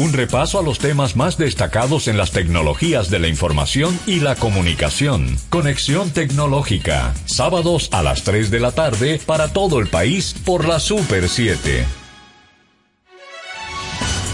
Un repaso a los temas más destacados en las tecnologías de la información y la comunicación. Conexión tecnológica. Sábados a las 3 de la tarde para todo el país por la Super 7.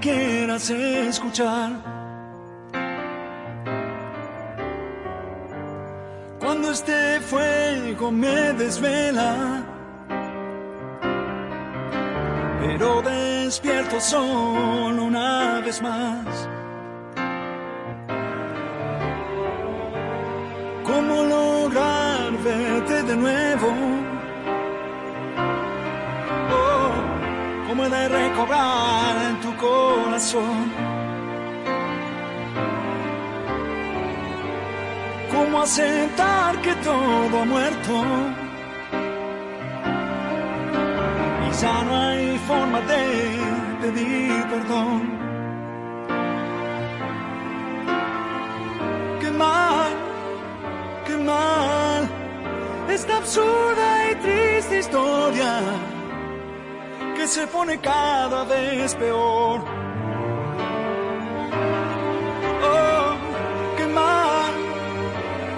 Quieras escuchar? Cuando este fuego me desvela, pero despierto solo una vez más. ¿Cómo lograr verte de nuevo? ¿Cómo he de recobrar en tu corazón? ¿Cómo aceptar que todo ha muerto? Y ya no hay forma de pedir perdón. Qué mal qué mal esta absurda y triste historia que se pone cada vez peor. Oh, qué mal,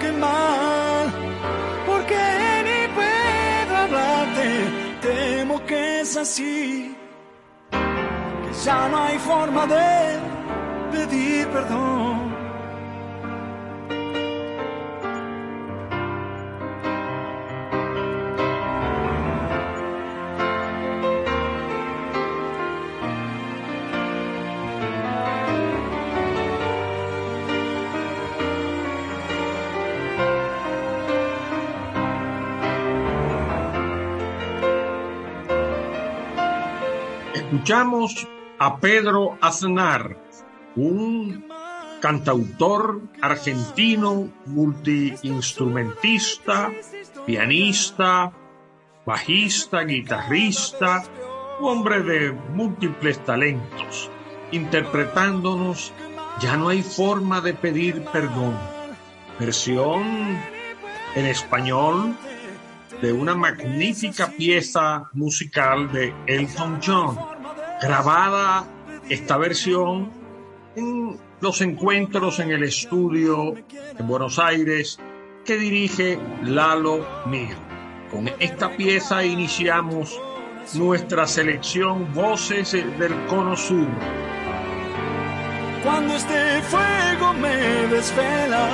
qué mal, porque ni puedo hablarte, temo que es así, que ya no hay forma de pedir perdón. Escuchamos a Pedro Aznar, un cantautor argentino, multiinstrumentista, pianista, bajista, guitarrista, hombre de múltiples talentos, interpretándonos Ya no hay forma de pedir perdón, versión en español de una magnífica pieza musical de Elton John, grabada esta versión en los encuentros en el estudio en Buenos Aires que dirige Lalo Mir. Con esta pieza iniciamos nuestra selección Voces del Cono Sur. Cuando este fuego me desvela,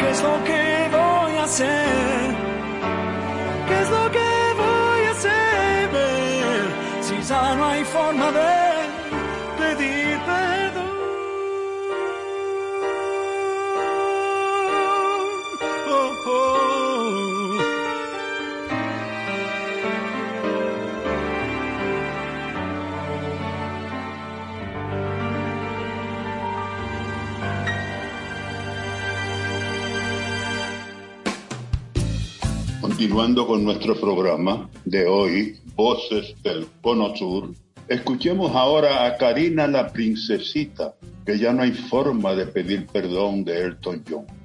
¿qué es lo que voy a hacer? ¿Qué es lo que Oh, oh. Continuando con nuestro programa de hoy, Voces del Cono Sur, escuchemos ahora a Karina la Princesita, que ya no hay forma de pedir perdón de Elton John.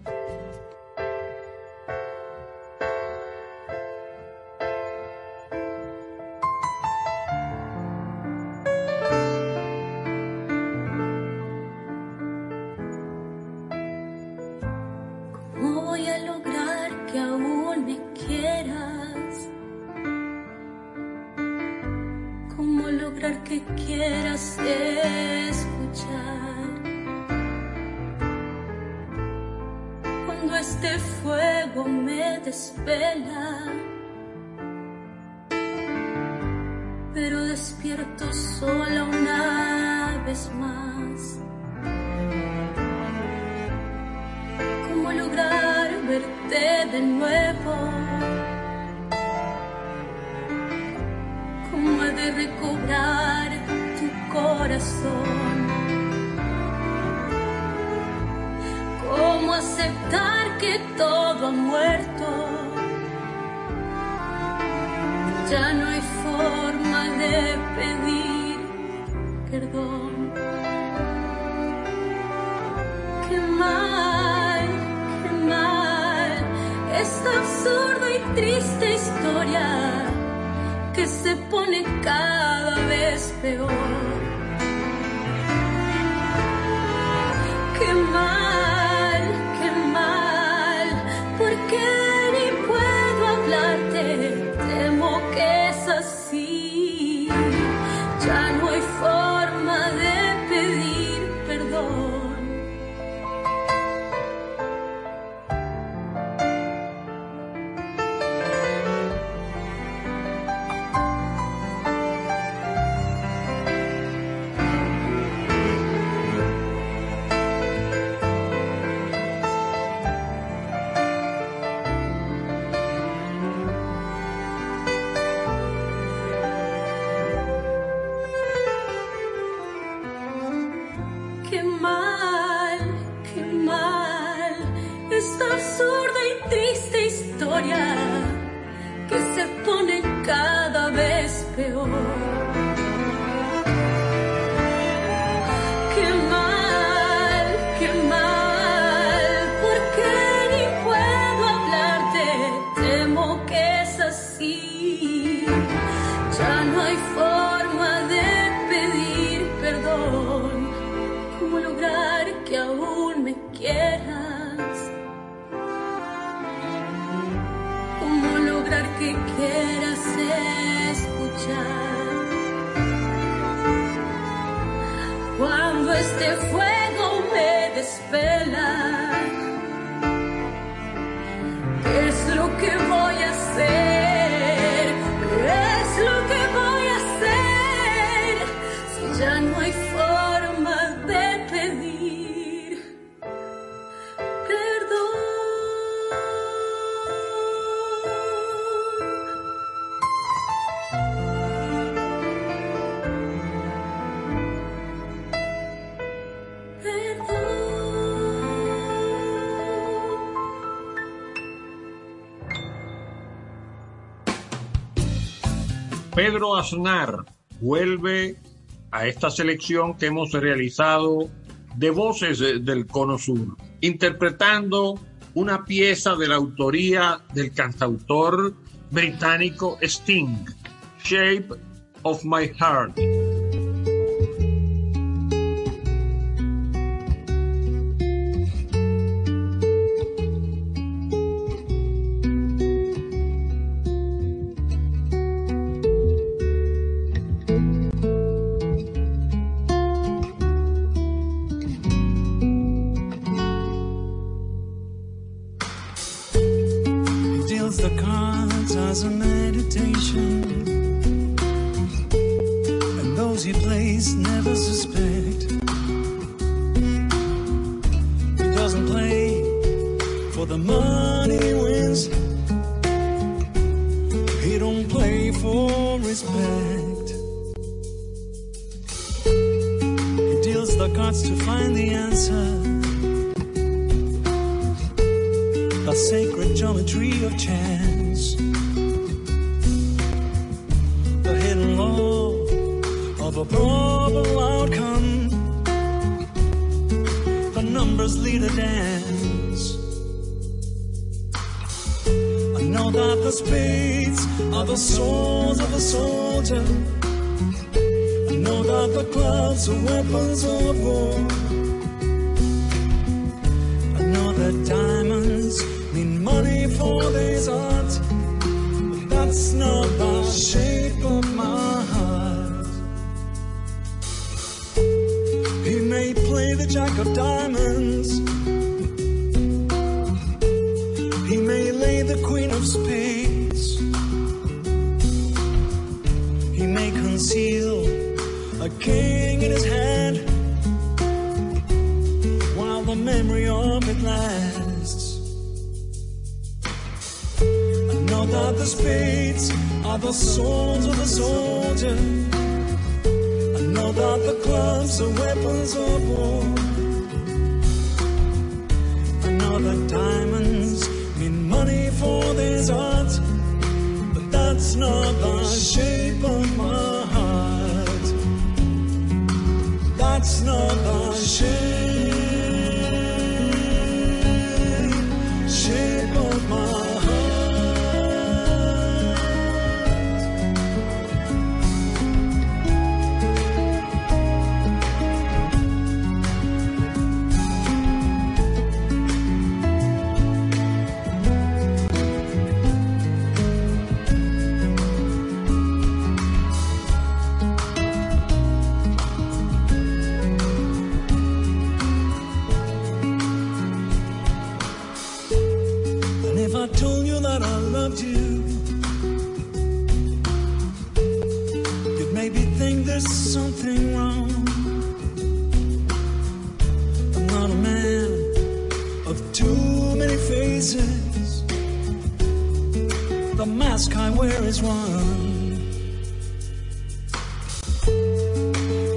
este fuego me despela. Pedro Aznar vuelve a esta selección que hemos realizado de voces del Cono Sur, interpretando una pieza de la autoría del cantautor británico Sting, Shape of My Heart. I told you that I loved you, you'd maybe think there's something wrong. I'm not a man of too many faces. The mask I wear is one.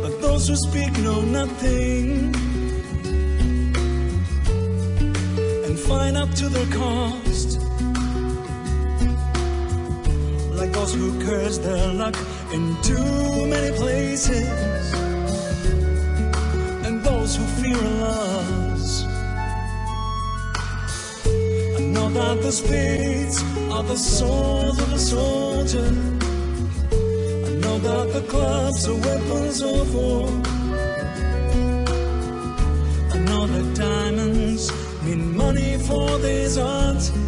But those who speak know nothing. and find up to their cost. Those who curse their luck in too many places, and those who fear loss. I know that the spades are the swords of a soldier. I know that the clubs are weapons of war. I know that diamonds mean money for art, but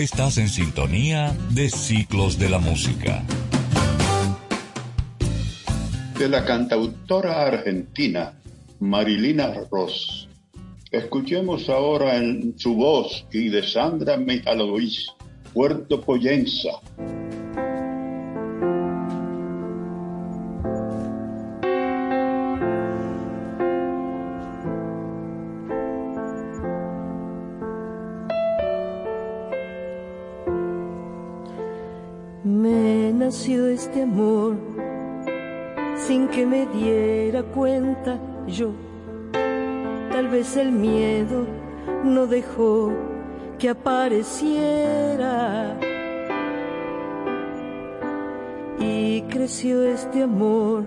Estás en sintonía de Ciclos de la Música. de la cantautora argentina Marilina Ross. Escuchemos ahora en su voz y de Sandra Mihalovich, Puerto Poyensa. Cuenta yo. Tal vez el miedo no dejó que apareciera. Y creció este amor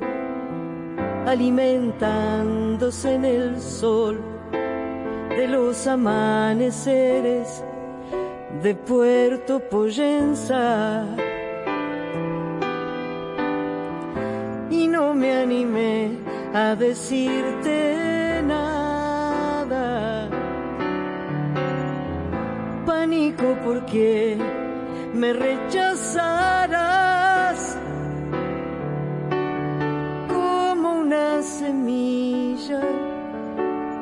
alimentándose en el sol de los amaneceres de Puerto Poyensa. y no me animé a decirte nada. Pánico porque me rechazarás como una semilla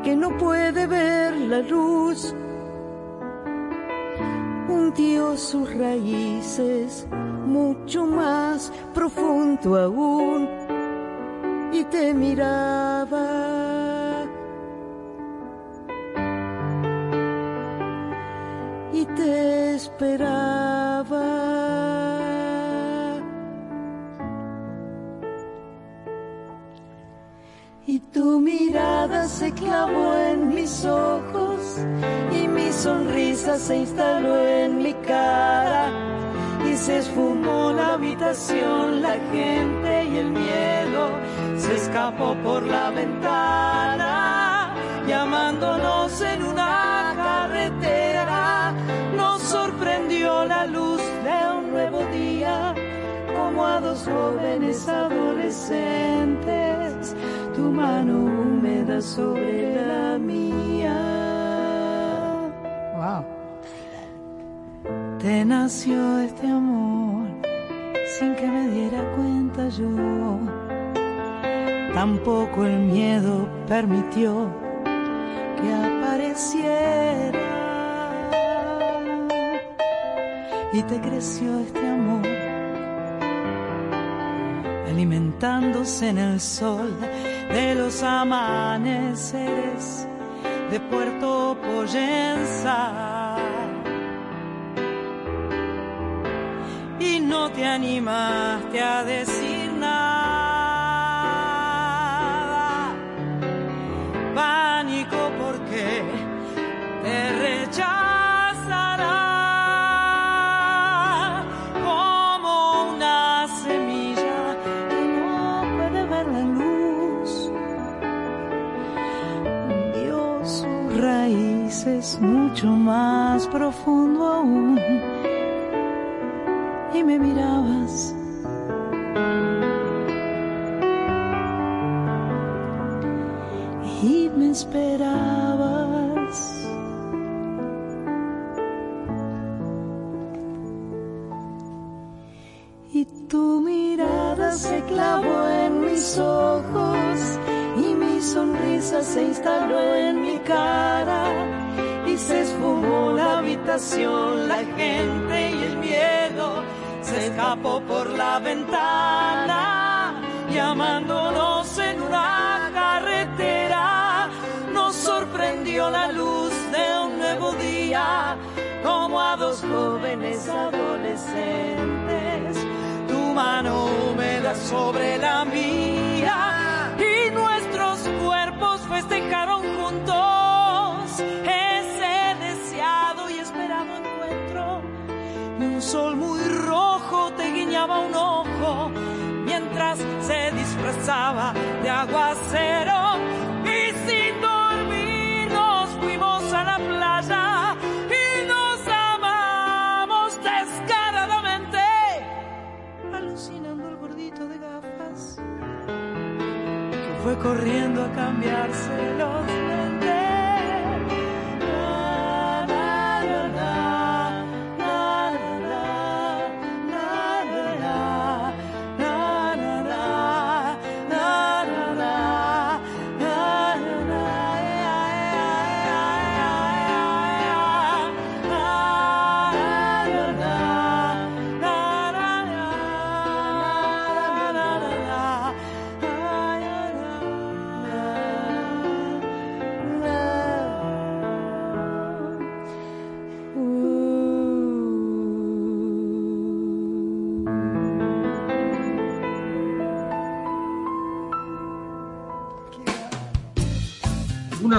que no puede ver la luz. Un hundió sus raíces mucho más profundo aún y te miraba. Y te esperaba. Y tu mirada se clavó en mis ojos y mi sonrisa se instaló en mi cara. Y se esfumó la habitación, la gente y el miedo se escapó por la ventana llamándonos en una carretera nos sorprendió la luz de un nuevo día como a dos jóvenes adolescentes tu mano húmeda sobre la mía. Wow. Te nació este amor sin que me diera cuenta yo. Tampoco el miedo permitió que apareciera. Y te creció este amor alimentándose en el sol de los amaneceres de Puerto Poyenza. Y no te animaste a decir mucho más profundo aún. Y me mirabas. Y me esperabas. Y tu mirada se clavó en mis ojos y mi sonrisa se instaló en mi cara se esfumó la habitación, la gente y el miedo se escapó por la ventana, llamándonos en una carretera. Nos sorprendió la luz de un nuevo día, como a dos jóvenes adolescentes. Tu mano húmeda sobre la mía y nuestros cuerpos festejaron juntos sol muy rojo te guiñaba un ojo mientras se disfrazaba de aguacero. Y sin dormir nos fuimos a la playa y nos amamos descaradamente alucinando el gordito de gafas que fue corriendo a cambiarse los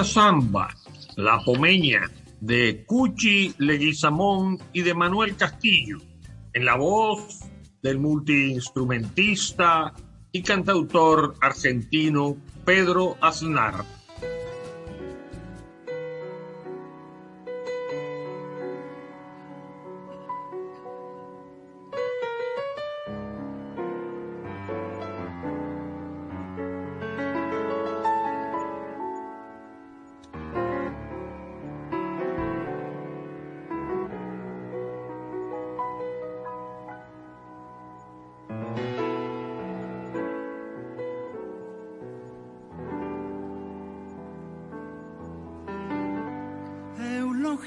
una samba, La Pomeña, de Cuchi Leguizamón y de Manuel Castillo, en la voz del multiinstrumentista y cantautor argentino Pedro Aznar.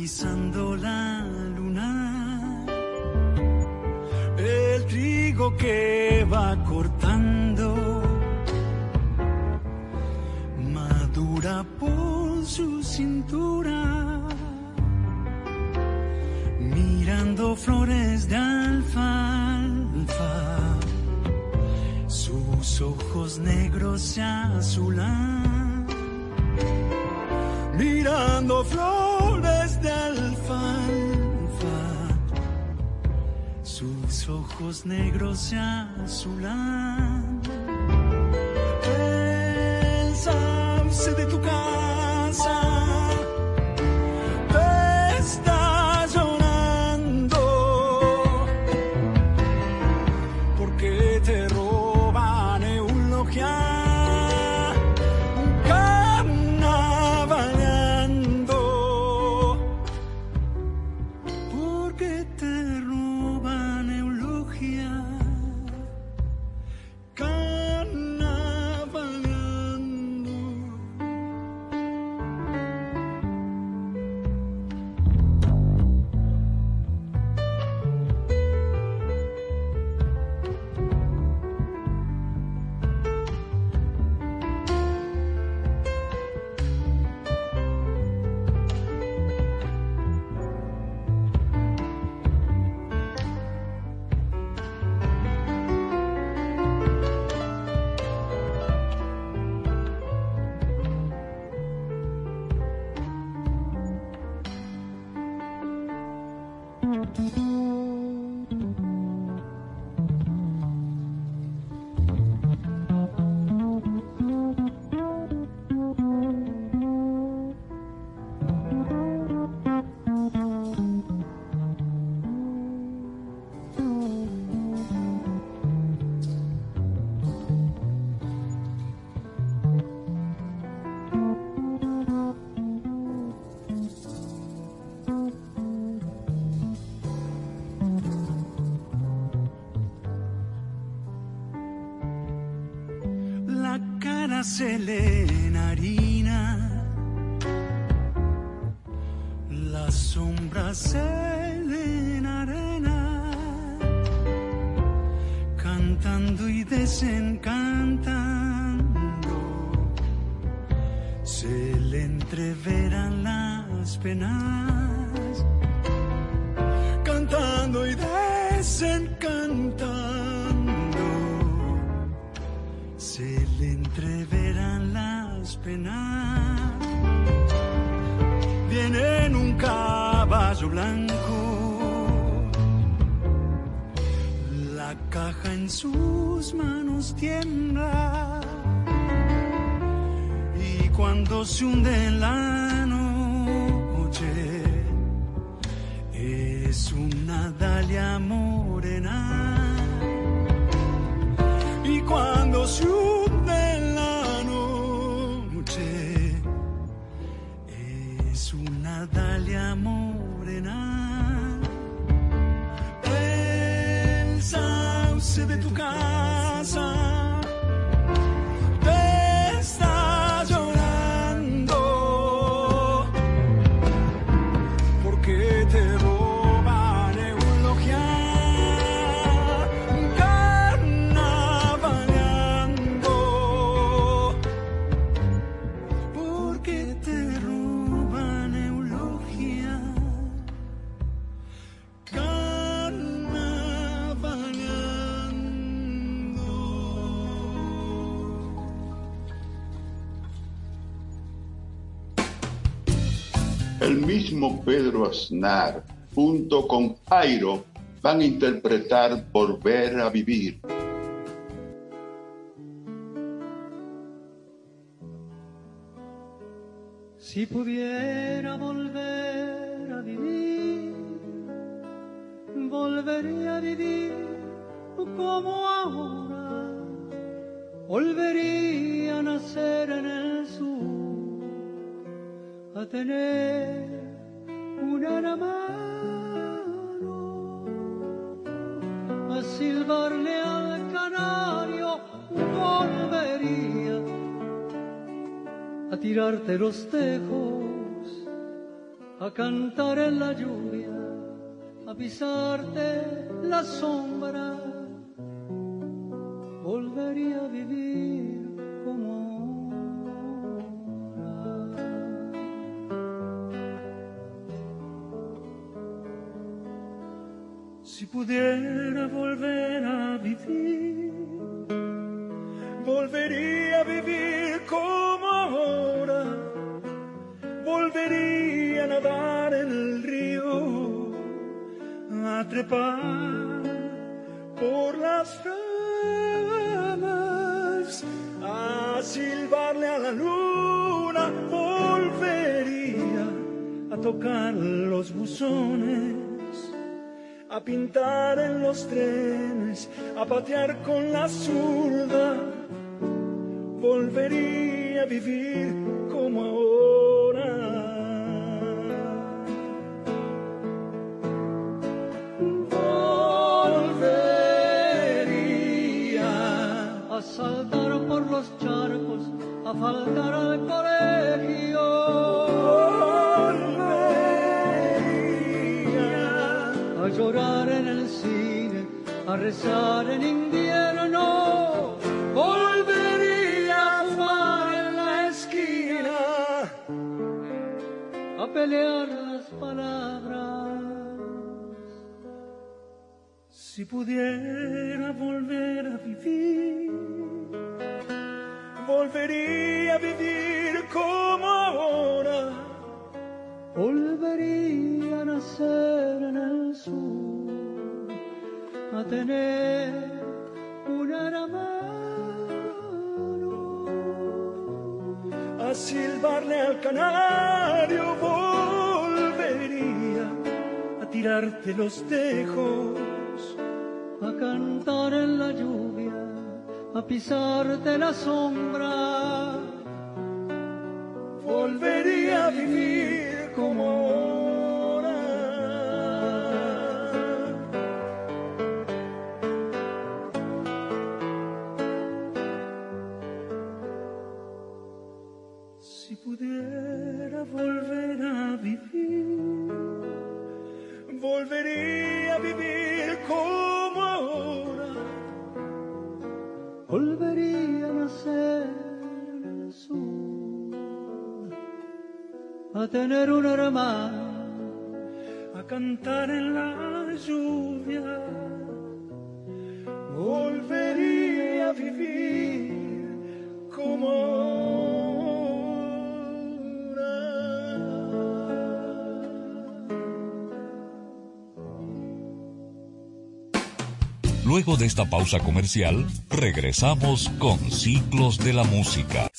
pisando la luna. El trigo que va cortando madura por su cintura, mirando flores de alfalfa. Sus ojos negros se azulan, ojos negros se azulan. Cuando se hunde en la noche, es una dalia morena. Y cuando se hunde en la noche es una dalia morena. El sauce de tu casa Pedro Aznar, junto con Jairo, van a interpretar Volver a Vivir. Si pudiera volver a vivir, volvería a vivir como ahora, volvería a nacer en el sur, a tener un hermano, a silbarle al canario, volvería a tirarte los tejos, a cantar en la lluvia, a pisarte la sombra, volvería a vivir pudiera volver a vivir, volvería a vivir como ahora, volvería a nadar en el río, a trepar por las ramas, a silbarle a la luna, volvería a tocar los buzones a pintar en los trenes, a patear con la zurda, volvería a vivir como ahora. Volvería a saltar por los charcos, a faltar al colegio. Llorar en el cine, a rezar en invierno. Volvería a fumar en la esquina, a pelear las palabras. Si pudiera volver a vivir, volvería a vivir como ahora volvería a nacer en el sur, a tener un hermano, a silbarle al canario, volvería a tirarte los tejos, a cantar en la lluvia, a pisarte la sombra. Volvería a vivir esta pausa comercial, regresamos con Ciclos de la Música.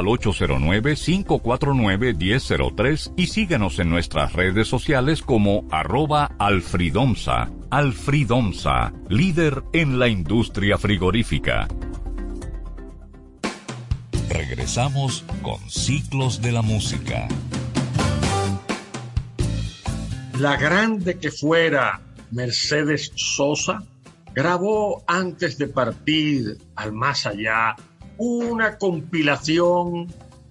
al 809-549-1003 y síguenos en nuestras redes sociales como arroba alfridomsa. Alfridomsa, líder en la industria frigorífica. Regresamos con Ciclos de la Música. La grande que fuera Mercedes Sosa, grabó antes de partir al más allá una compilación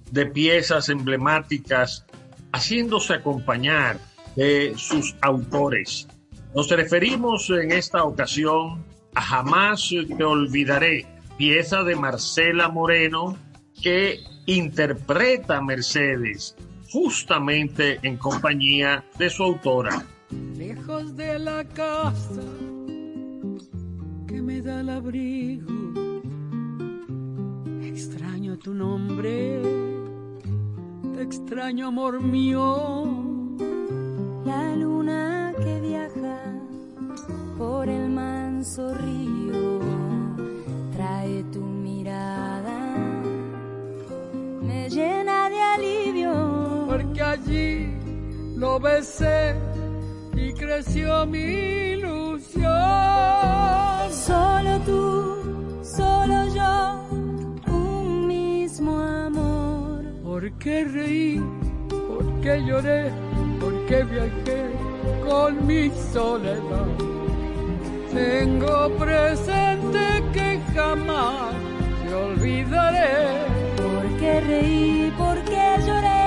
de piezas emblemáticas haciéndose acompañar de sus autores. Nos referimos en esta ocasión a Jamás te olvidaré, pieza de Marcela Moreno que interpreta Mercedes justamente en compañía de su autora. Lejos de la casa que me da el abrigo, tu nombre, te extraño amor mío. La luna que viaja por el manso río trae tu mirada, me llena de alivio porque allí lo besé y creció mi ilusión. Solo tú, solo yo, mismo amor. ¿Por qué reí? ¿Por qué lloré? ¿Por qué viajé con mi soledad? Tengo presente que jamás te olvidaré. ¿Por qué reí? ¿Por qué lloré?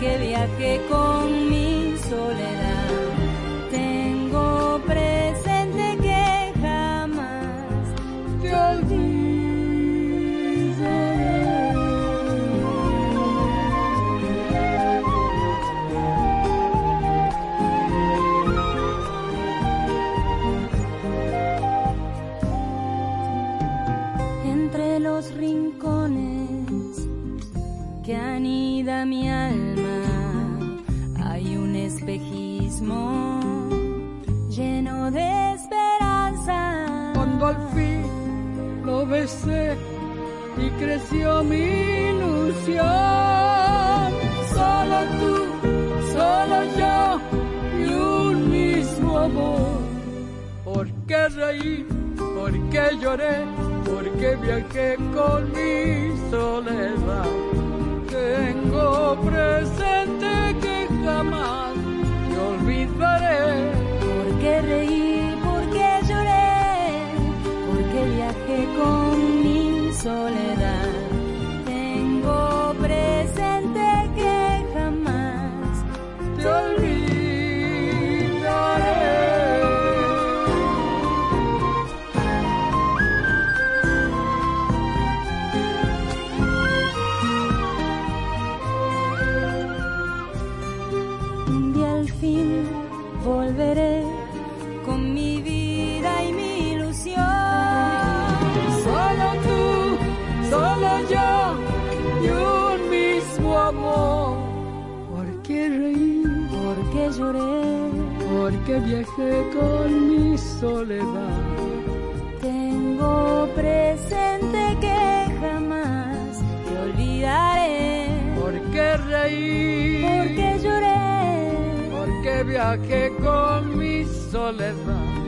que viaje con mi soledad. Creció mi ilusión. Solo tú, solo yo y un mismo amor. ¿Por qué reí? ¿Por qué lloré? ¿Por qué viajé con mi soledad? Tengo presente que jamás olvidaré. Porque reí, porque lloré, porque viajé con mi soledad. Porque viajé con mi soledad. Tengo presente que jamás te olvidaré. ¿Por qué reí? Porque lloré que viaje con mi soledad.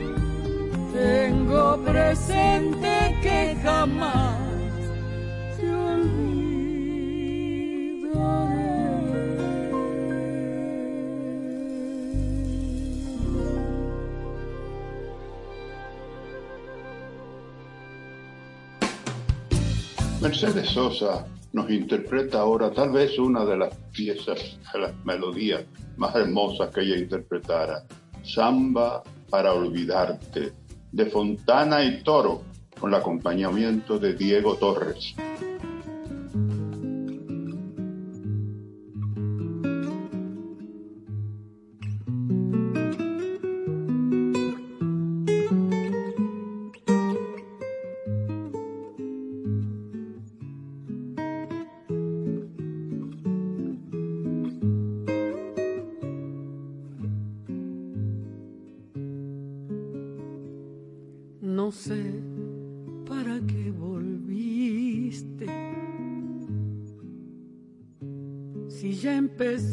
Tengo presente que jamás Mercedes Sosa nos interpreta ahora tal vez una de las piezas, de las melodías más hermosa que ella interpretara, Samba para olvidarte, de Fontana y Toro, con el acompañamiento de Diego Torres.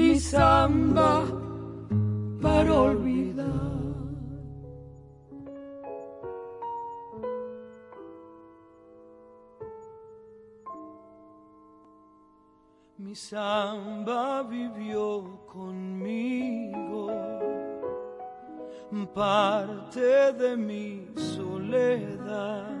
mi samba para olvidar. Mi samba vivió conmigo, parte de mi soledad.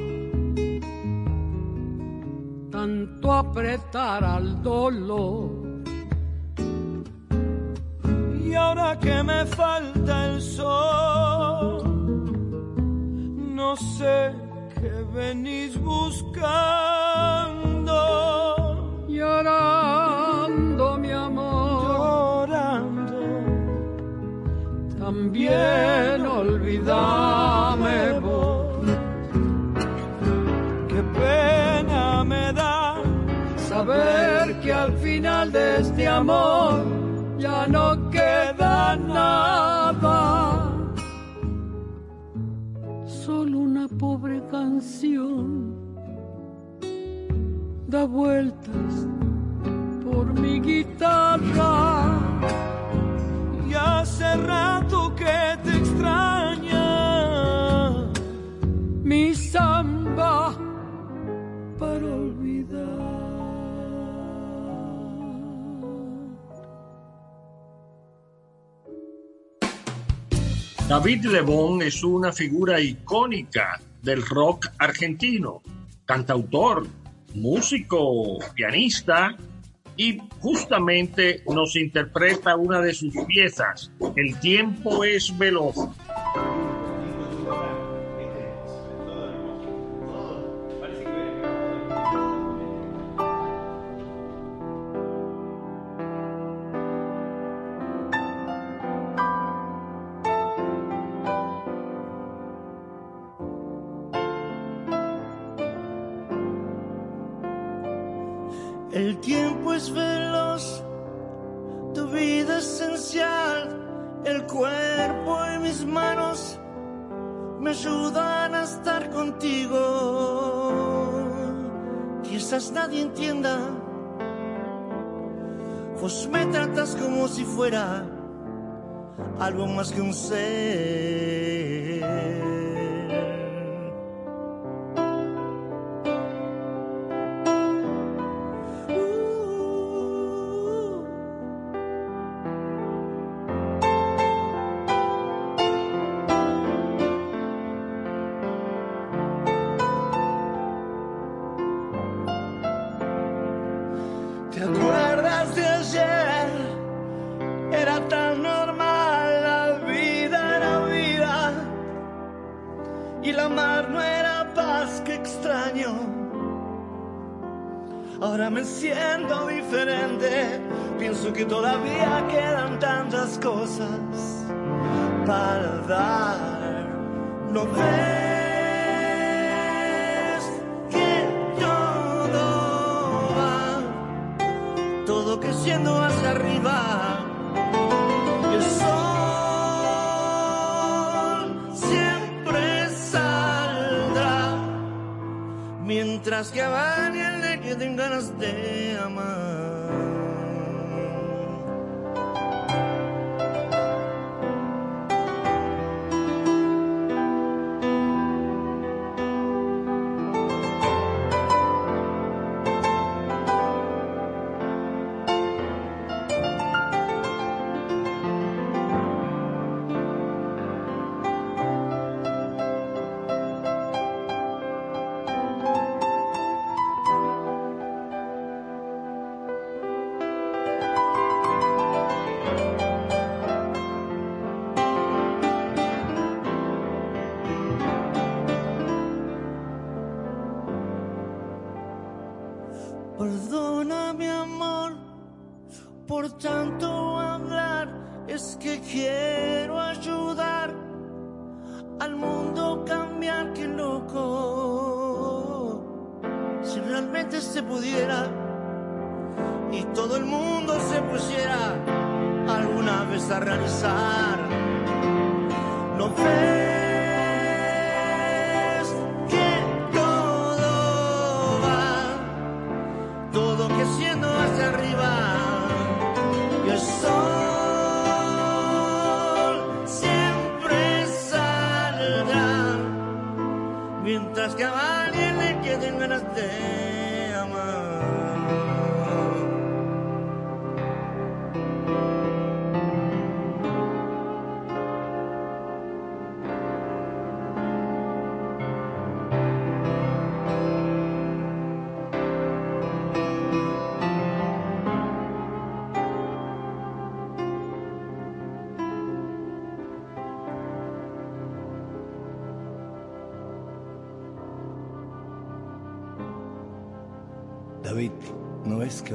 tanto apretar al dolor. Y ahora que me falta el sol, no sé qué venís buscando. Llorando, mi amor. Llorando. También olvidame vos. Saber que al final de este amor ya no queda nada. Solo una pobre canción da vueltas por mi guitarra. Y hace rato que te extraña. Mi samba para olvidar. David Lebón es una figura icónica del rock argentino, cantautor, músico, pianista y justamente nos interpreta una de sus piezas, El tiempo es veloz. Contigo. Quizás nadie entienda, vos me tratas como si fuera algo más que un ser.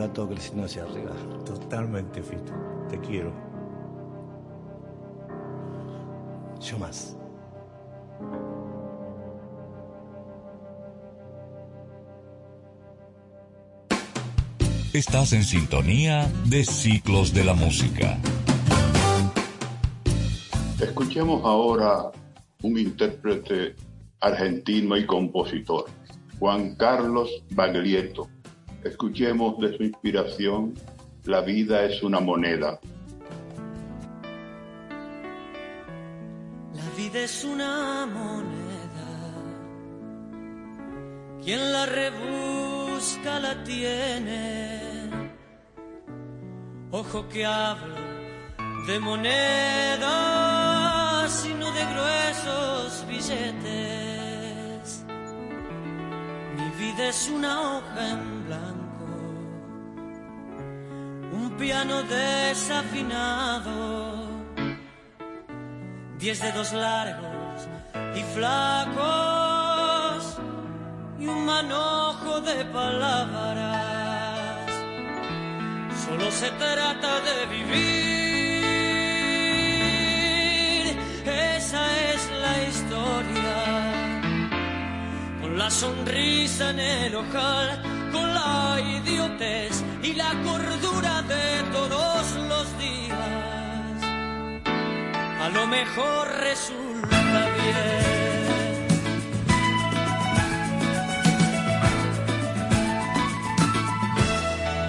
Va todo creciendo hacia arriba? Totalmente, Fito. Te quiero. Yo más. Estás en sintonía de Ciclos de la Música. Escuchemos ahora un intérprete argentino y compositor, Juan Carlos Baglietto. Escuchemos de su inspiración La vida es una moneda. La vida es una moneda. Quien la rebusca la tiene. Ojo que hablo de monedas y no de gruesos billetes. Mi vida es una hoja en blanco, piano desafinado diez dedos largos y flacos y un manojo de palabras. Solo se trata de vivir, esa es la historia. Con la sonrisa en el ojal, idiotez y la cordura de todos los días. A lo mejor resulta bien.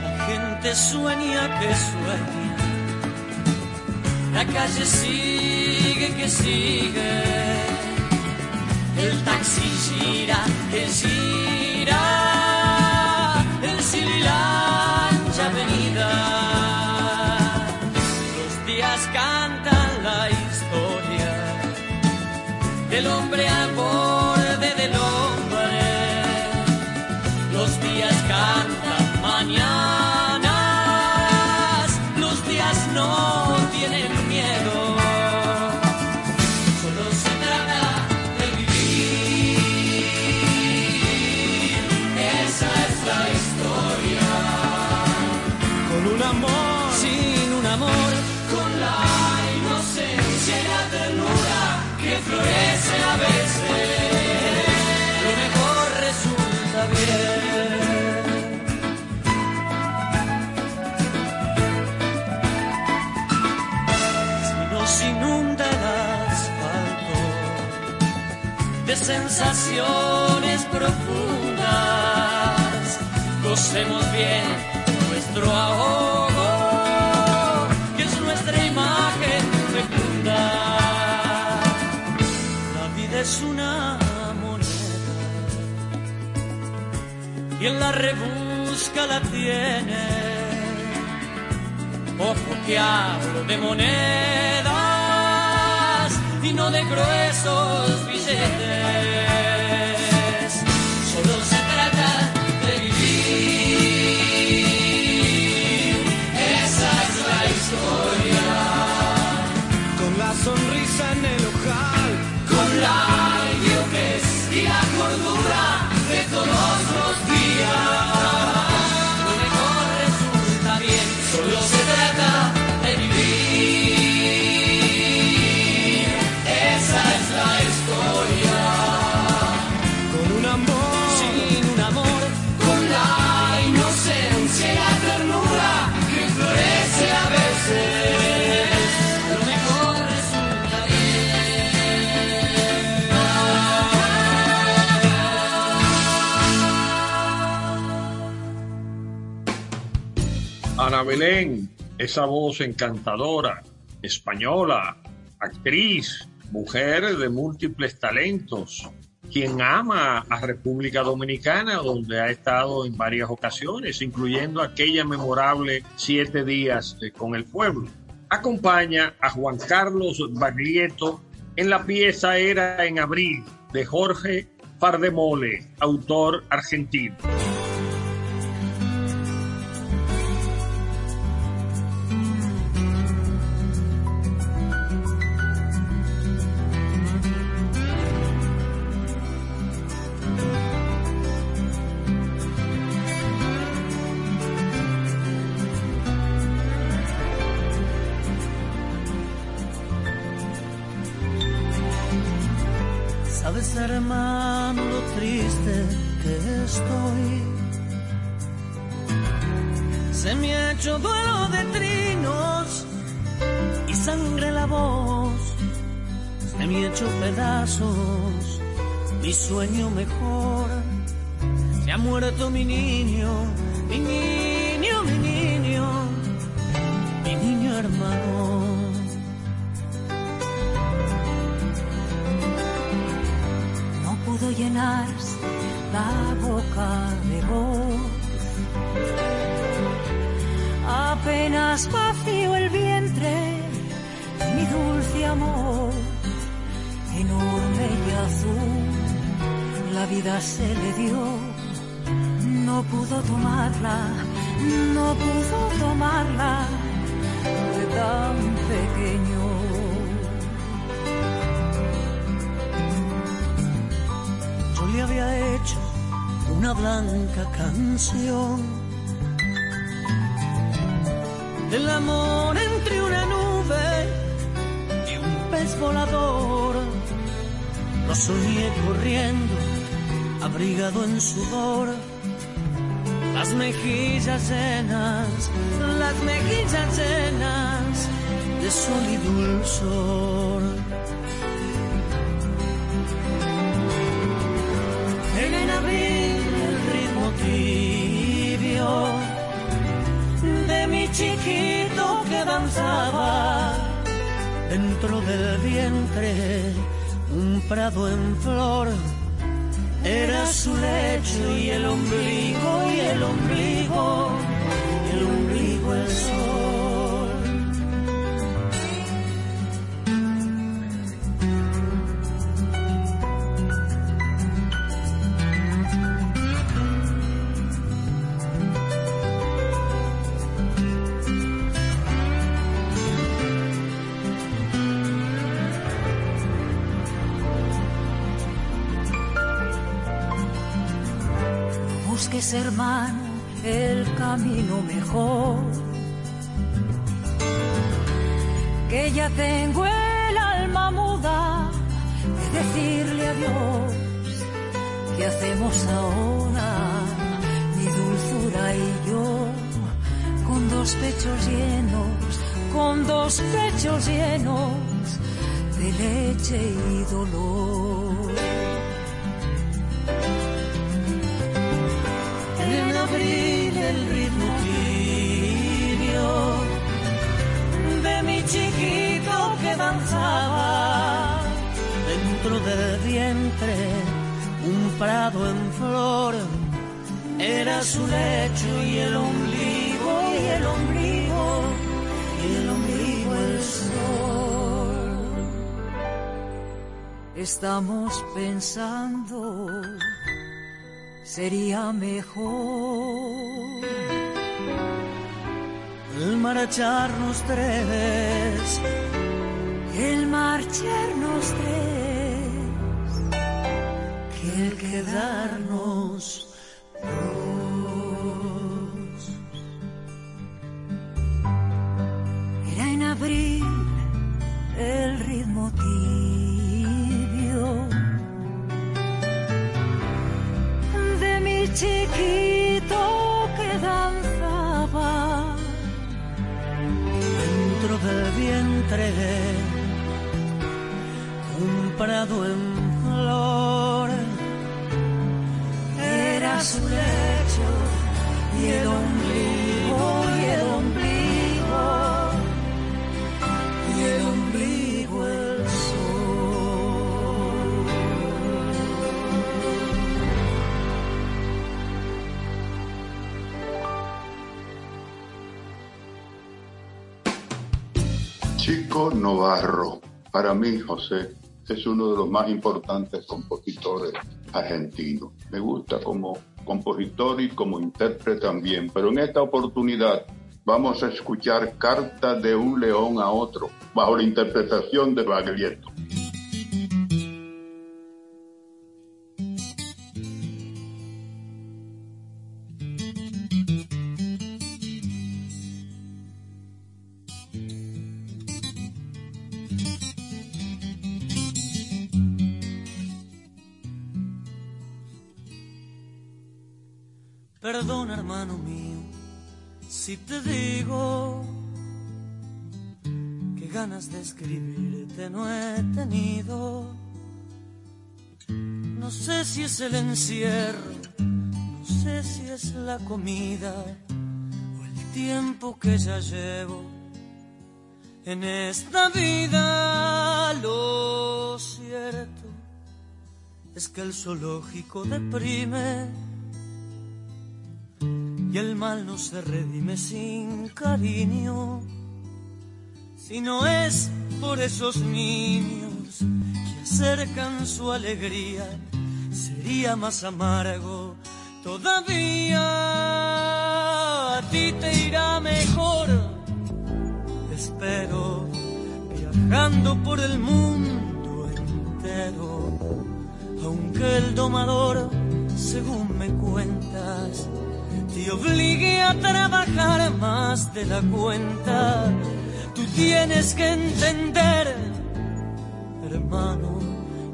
La gente sueña que sueña, la calle sigue que sigue, el taxi gira, que gira, sensaciones profundas, gocemos bien nuestro ahogo, que es nuestra imagen fecunda. La vida es una moneda, y en la rebusca la tiene. Ojo que hablo de monedas y no de gruesos billetes. Solo se trata de vivir. Esa es la historia. Con la sonrisa en el ojal, Con la idiotez y la cordura de todos los días. Belén, esa voz encantadora, española, actriz, mujer de múltiples talentos, quien ama a República Dominicana, donde ha estado en varias ocasiones, incluyendo aquella memorable siete días eh, con el pueblo. Acompaña a Juan Carlos Baglietto en la pieza Era en Abril de Jorge Pardemole, autor argentino. Hermano el camino mejor. que ya tengo el alma muda de decirle adiós. ¿Qué hacemos ahora, mi dulzura y yo? Con dos pechos llenos, con dos pechos llenos de leche y dolor. Su lecho y el ombligo y el ombligo y el ombligo el sol. Estamos pensando sería mejor el marcharnos tres, Chico Novarro, para mí, José, es uno de los más importantes compositores argentinos. Me gusta como compositor y como intérprete también, pero en esta oportunidad vamos a escuchar Carta de un león a otro, bajo la interpretación de Baglietto. Ganas de escribirte no he tenido. No sé si es el encierro, no sé si es la comida o el tiempo que ya llevo en esta vida. Lo cierto es que el zoológico deprime y el mal no se redime sin cariño, si no es por esos niños que acercan su alegría, sería más amargo todavía. A ti te irá mejor, espero, viajando por el mundo entero, aunque el domador, según me cuentas, te obligue a trabajar más de la cuenta. Tienes que entender, hermano,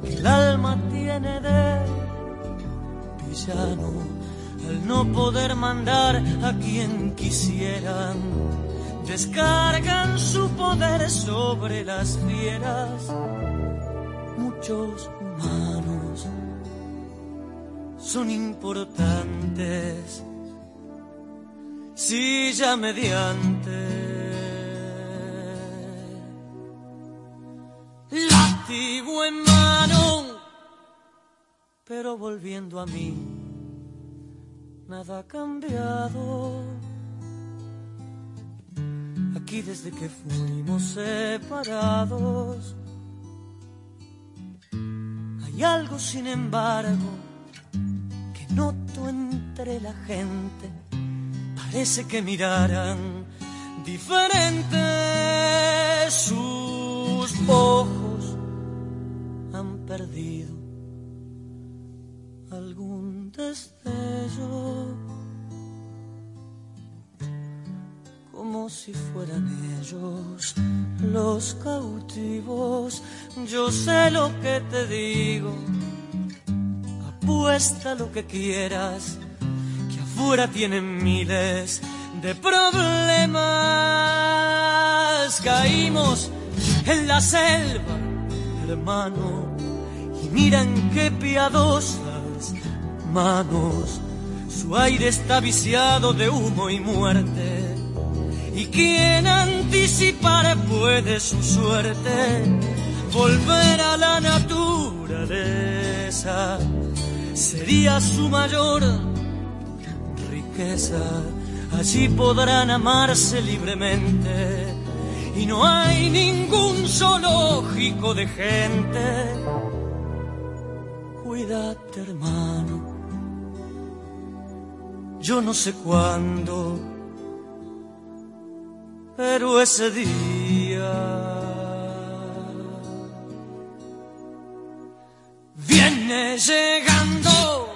que el alma tiene de villano al no poder mandar a quien quisieran. Descargan su poder sobre las fieras. Muchos humanos son importantes silla mediante. Látigo en mano, pero volviendo a mí, nada ha cambiado. Aquí desde que fuimos separados, hay algo sin embargo que noto entre la gente parece que miraran diferente sus ojos han perdido algún destello como si fueran ellos los cautivos. Yo sé lo que te digo, apuesta lo que quieras, que afuera tienen miles de problemas. Caímos en la selva, hermano, y miran qué piadosas manos. Su aire está viciado de humo y muerte y quien anticipar puede su suerte, volver a la naturaleza sería su mayor riqueza. Allí podrán amarse libremente y no hay ningún zoológico de gente. Cuídate hermano, yo no sé cuándo pero ese día viene llegando.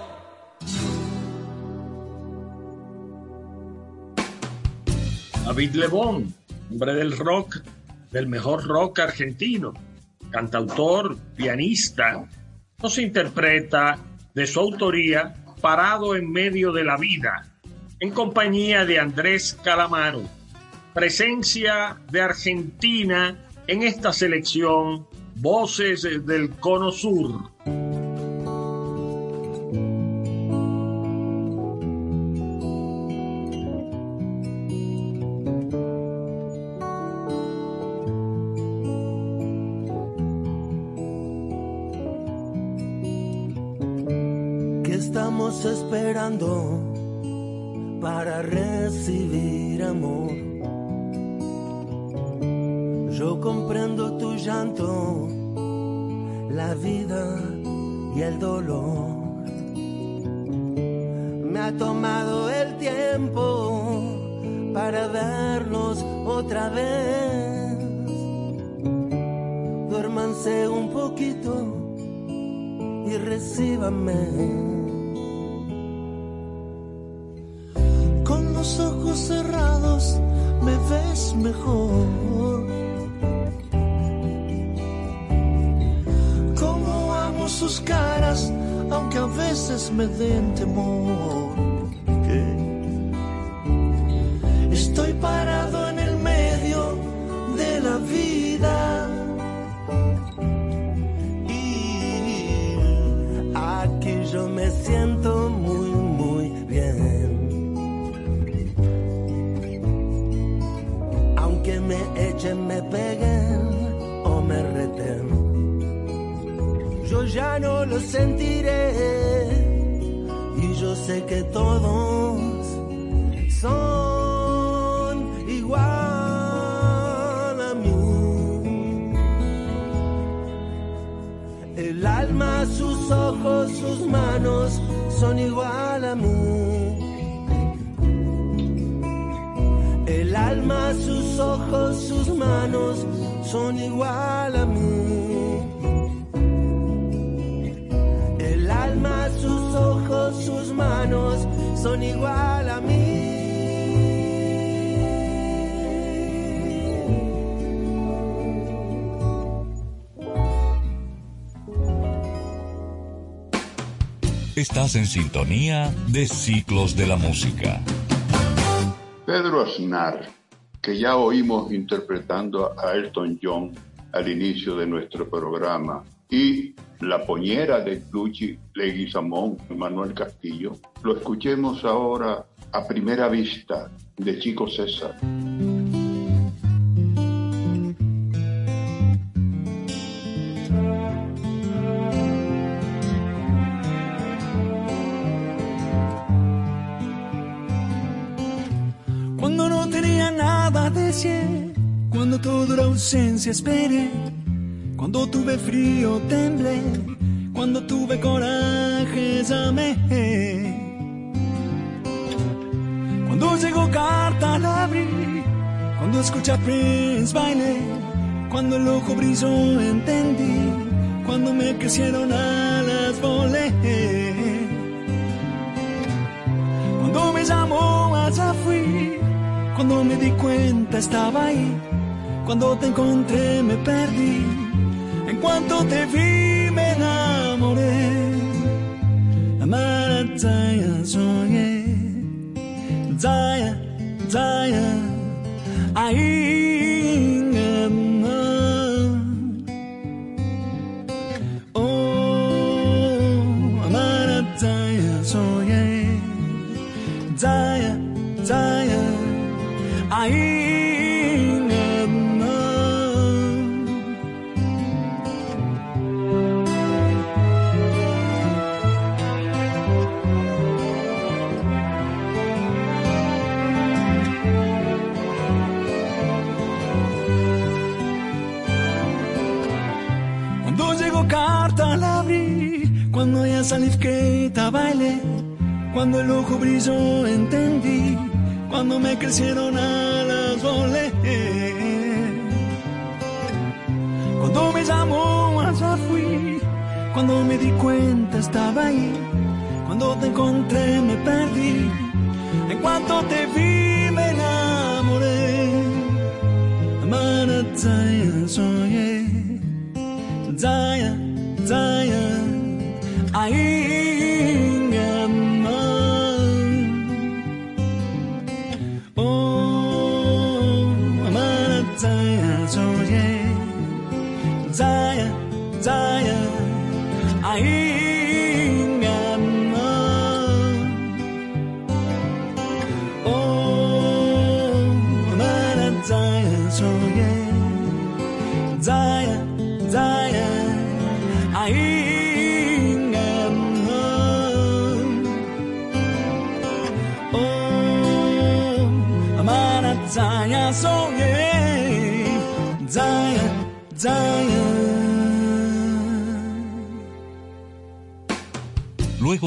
David Lebón, hombre del rock, del mejor rock argentino, cantautor, pianista, nos interpreta de su autoría Parado en medio de la vida, en compañía de Andrés Calamaro presencia de Argentina en esta selección Voces del Cono Sur. Recibir amor? Yo comprendo tu llanto, la vida y el dolor. Me ha tomado el tiempo para verlos otra vez. Duérmanse un poquito y recíbanme. Me ves mejor. sus caras, aunque a veces me den temor. Peguen o me reten yo ya no lo sentiré. Y yo sé que todos son igual a mí. El alma, sus ojos, sus manos son igual a mí. El alma, sus ojos, sus manos son igual a mí. sus ojos, sus manos son igual a mí. Estás en sintonía de Ciclos de la Música. Pedro Aznar, que ya oímos interpretando a Elton John al inicio de nuestro programa, y la poñera de Luchi Leguizamón, Manuel Castillo. Lo escuchemos ahora a primera vista de Chico César. Ausencia esperé. Cuando tuve frío temblé, cuando tuve coraje llamé. Cuando llegó carta la abrí, cuando escuché a Prince bailé, cuando el ojo brilló entendí, cuando me crecieron alas volé. Cuando me llamó allá fui, cuando me di cuenta estaba ahí Cuando te encontré me perdí. En cuanto te vi me enamoré. Amara Zaya soñé. Zaya, Zaya. Ahí. Cuando el ojo brilló entendí, cuando me crecieron alas volé. Cuando me llamó allá fui, cuando me di cuenta estaba ahí, cuando te encontré me perdí, en cuanto te vi me enamoré. Amara Zaya soñé. Zaya, Zaya,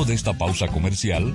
De esta pausa comercial,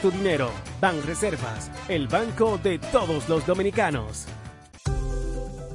tu dinero. Banreservas, el banco de todos los dominicanos.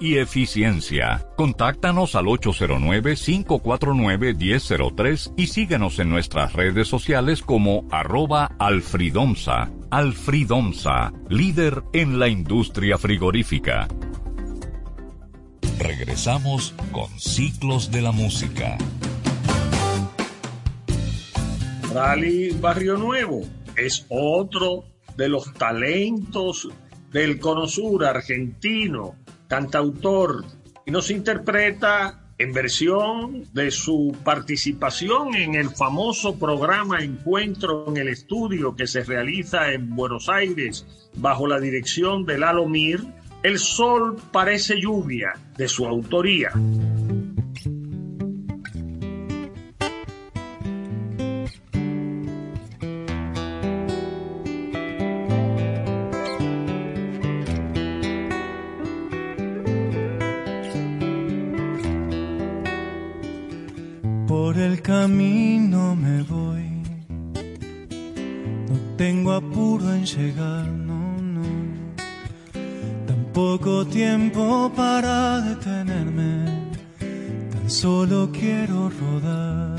y eficiencia. Contáctanos al 809-549-1003 y síguenos en nuestras redes sociales como arroba alfridomsa. Alfridomsa, líder en la industria frigorífica. Regresamos con Ciclos de la Música. Rally Barrio Nuevo es otro de los talentos del Cono Sur argentino, cantautor, y nos interpreta en versión de su participación en el famoso programa Encuentro en el Estudio que se realiza en Buenos Aires bajo la dirección de Lalo Mir, El Sol parece lluvia, de su autoría. Llegar, no, no. Tampoco tiempo para detenerme. Tan solo quiero rodar.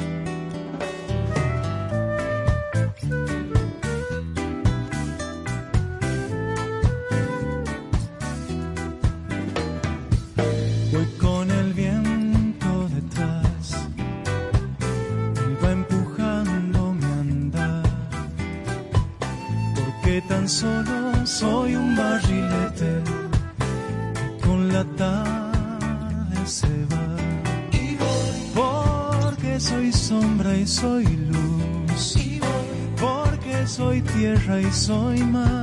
Soy mar,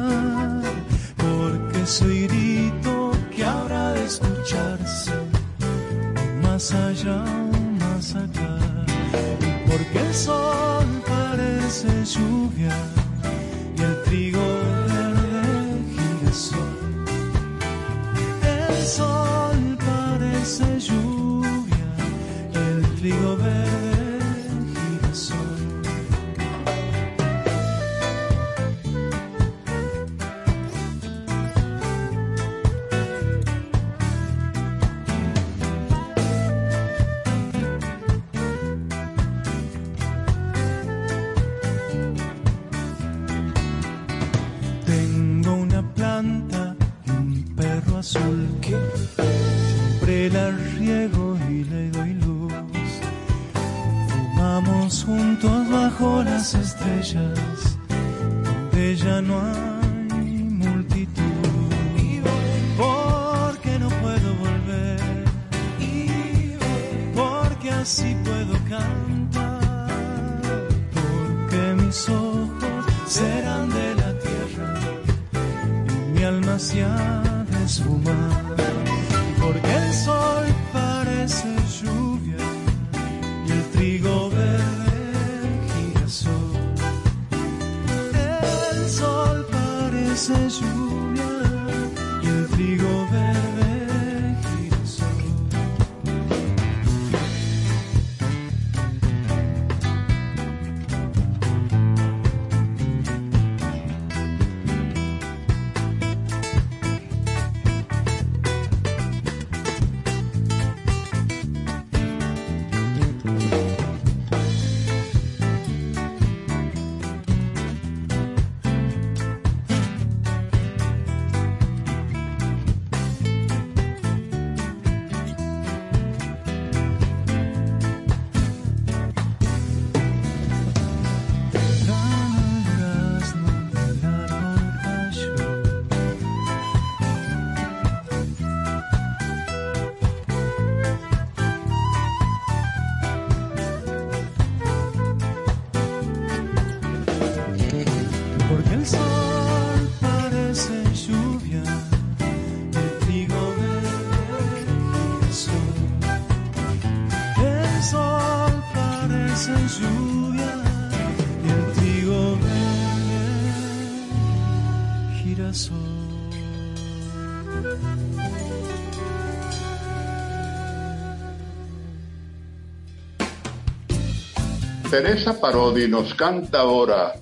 Teresa Parodi nos canta ahora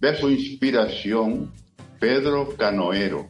de su inspiración Pedro Canoero.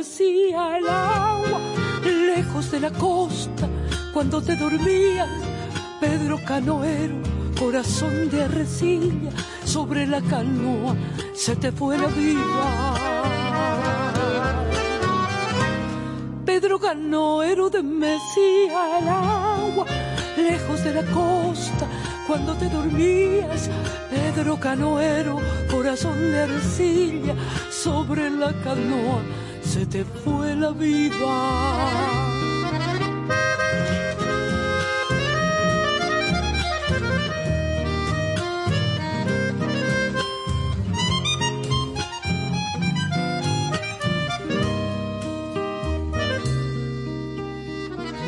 Mesía el agua, lejos de la costa, cuando te dormías. Pedro Canoero, corazón de arrecilla, sobre la canoa se te fue la vida. Pedro Canoero de Mesía el agua, lejos de la costa, cuando te dormías. Pedro Canoero, corazón de arcilla, sobre la canoa se te fue la vida.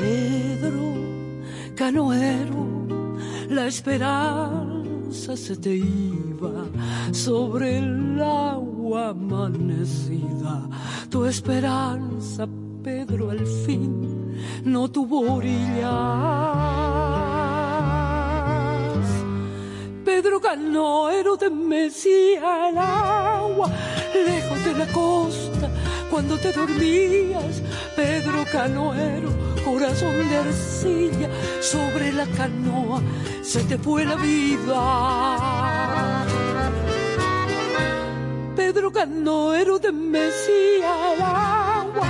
Pedro, canoero, la esperanza se te iba sobre el agua amanecida tu esperanza, Pedro, al fin no tuvo orillas. Pedro canoero te mecía el agua lejos de la costa cuando te dormías, Pedro Canoero, corazón de arcilla, sobre la canoa se te fue la vida. Pedro Canoero de Mesía al agua,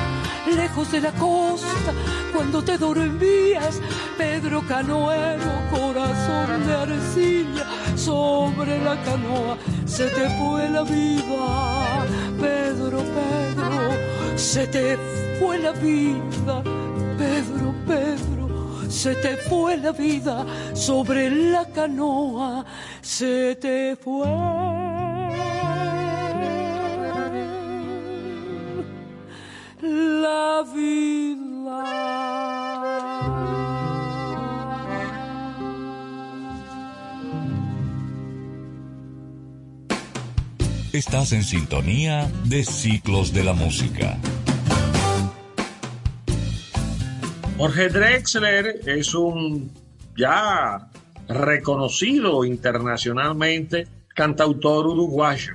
lejos de la costa, cuando te dormías, Pedro Canoero, corazón de arcilla, sobre la canoa se te fue la vida. Pedro, Pedro, se te fue la vida. Pedro, Pedro, se te fue la vida. Sobre la canoa se te fue. La vida. Estás en sintonía de Ciclos de la Música. Jorge Drexler es un ya reconocido internacionalmente cantautor uruguayo.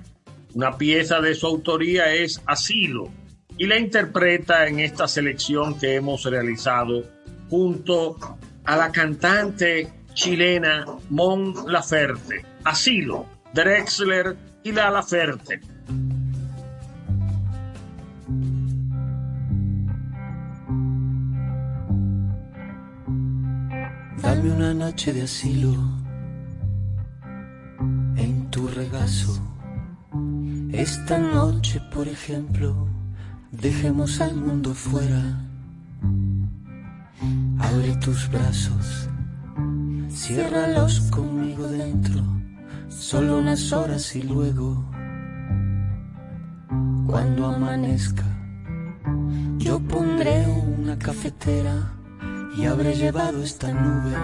Una pieza de su autoría es Asilo y la interpreta en esta selección que hemos realizado junto a la cantante chilena Mon Laferte. Asilo, Drexler y la Laferte. Dame una noche de asilo en tu regazo. Esta noche, por ejemplo, dejemos al mundo fuera. Abre tus brazos, ciérralos conmigo dentro solo unas horas y luego, cuando amanezca, yo pondré una cafetera y habré llevado esta nube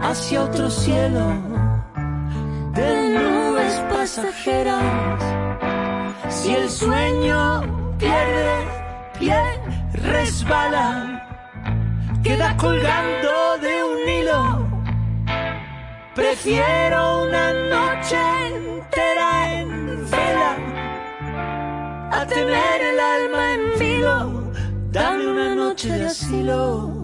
hacia otro cielo de nubes pasajeras. Si el sueño pierde pie, resbala, queda colgando de un hilo Prefiero una noche entera en vela a tener el alma en filo. Dame una noche de asilo.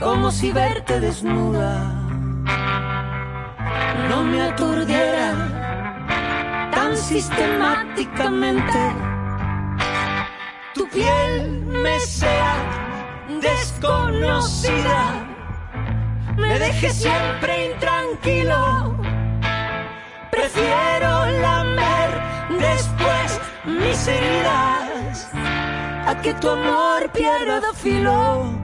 como si verte desnuda no me aturdiera sistemáticamente. Tu piel me sea desconocida, me deje siempre intranquilo. Prefiero lamer después mis heridas a que tu amor pierda filo.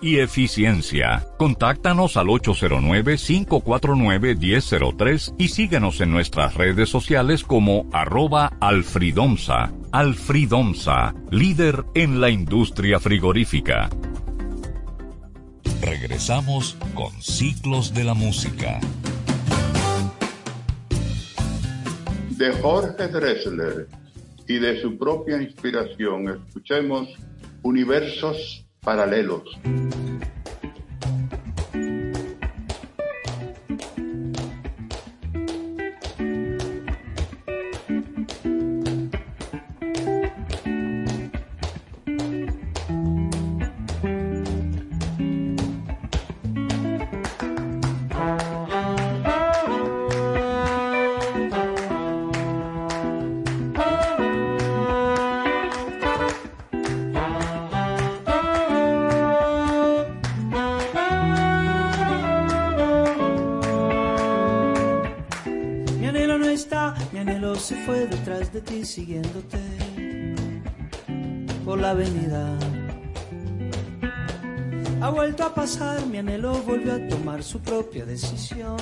y eficiencia. Contáctanos al 809-549-1003 y síguenos en nuestras redes sociales como arroba alfridomsa. Alfridomsa, líder en la industria frigorífica. Regresamos con Ciclos de la Música. De Jorge Dressler y de su propia inspiración, escuchemos Universos Paralelos. Mi anhelo volvió a tomar su propia decisión,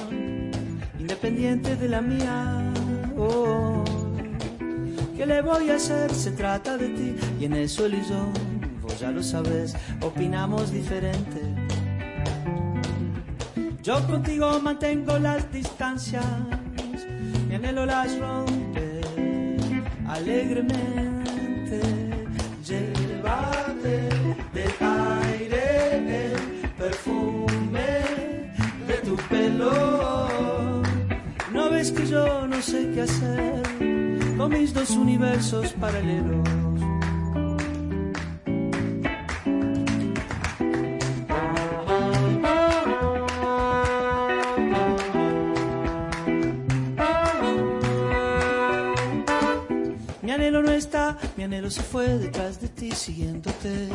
independiente de la mía. Oh, ¿Qué le voy a hacer? Se trata de ti y en eso él y yo, vos ya lo sabes, opinamos diferente. Yo contigo mantengo las distancias, mi anhelo las rompe alegremente. Qué hacer con mis dos universos paralelos. Mi anhelo se fue detrás de ti, siguiéndote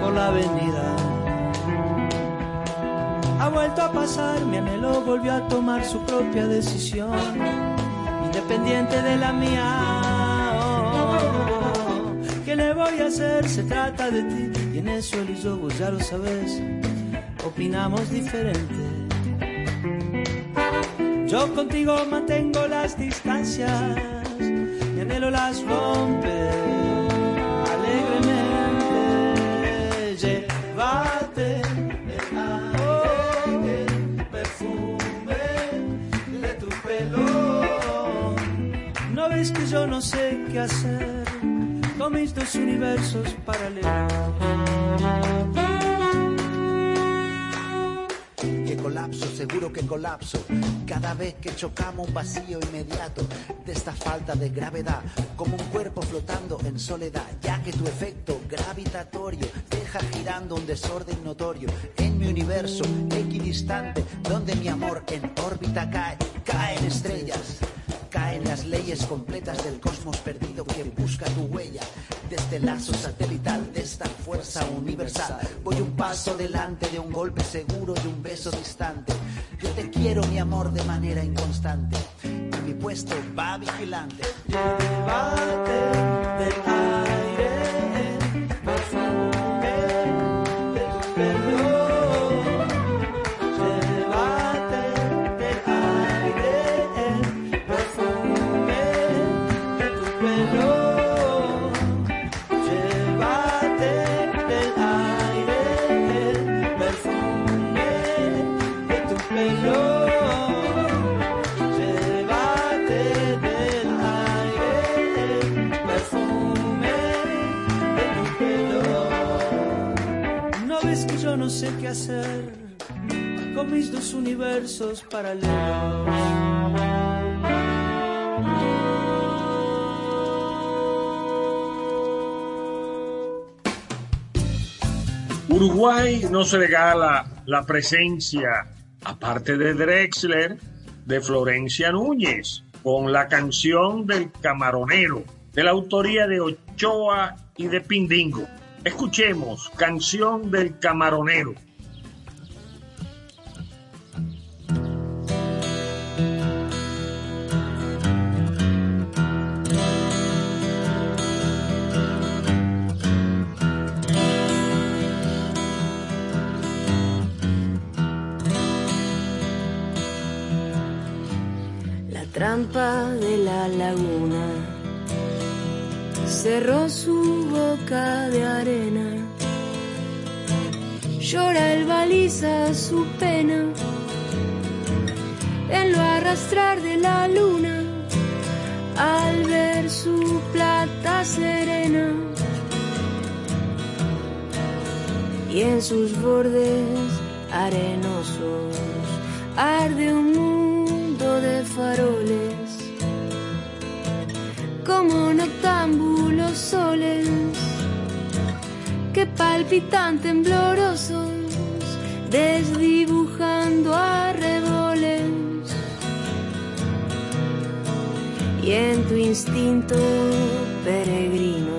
por la avenida. Ha vuelto a pasar, mi anhelo volvió a tomar su propia decisión, independiente de la mía. Oh, ¿Qué le voy a hacer? Se trata de ti, y en eso él y yo, vos ya lo sabes, opinamos diferente. Yo contigo mantengo las distancias anhelo las rompe alegremente. Llévate Ves que yo no sé qué hacer con mis dos universos paralelos. colapso, seguro que colapso. Cada vez que chocamos un vacío inmediato de esta falta de gravedad, como un cuerpo flotando en soledad, ya que tu efecto gravitatorio deja girando un desorden notorio en mi universo equidistante, donde mi amor en órbita cae, caen estrellas caen las leyes completas del cosmos perdido que busca tu huella. Desde el lazo satelital de esta fuerza universal, voy un paso delante de un golpe seguro y un beso distante. Yo te quiero, mi amor, de manera inconstante. Y mi puesto va vigilante. Dos universos paralelos. Uruguay no se regala la presencia, aparte de Drexler, de Florencia Núñez, con la canción del camaronero, de la autoría de Ochoa y de Pindingo. Escuchemos, canción del camaronero. Trampa de la laguna. Cerró su boca de arena. Llora el baliza su pena. En lo arrastrar de la luna. Al ver su plata serena. Y en sus bordes arenosos arde un mundo de faroles como noctámbulos soles que palpitan temblorosos, desdibujando arreboles. Y en tu instinto peregrino,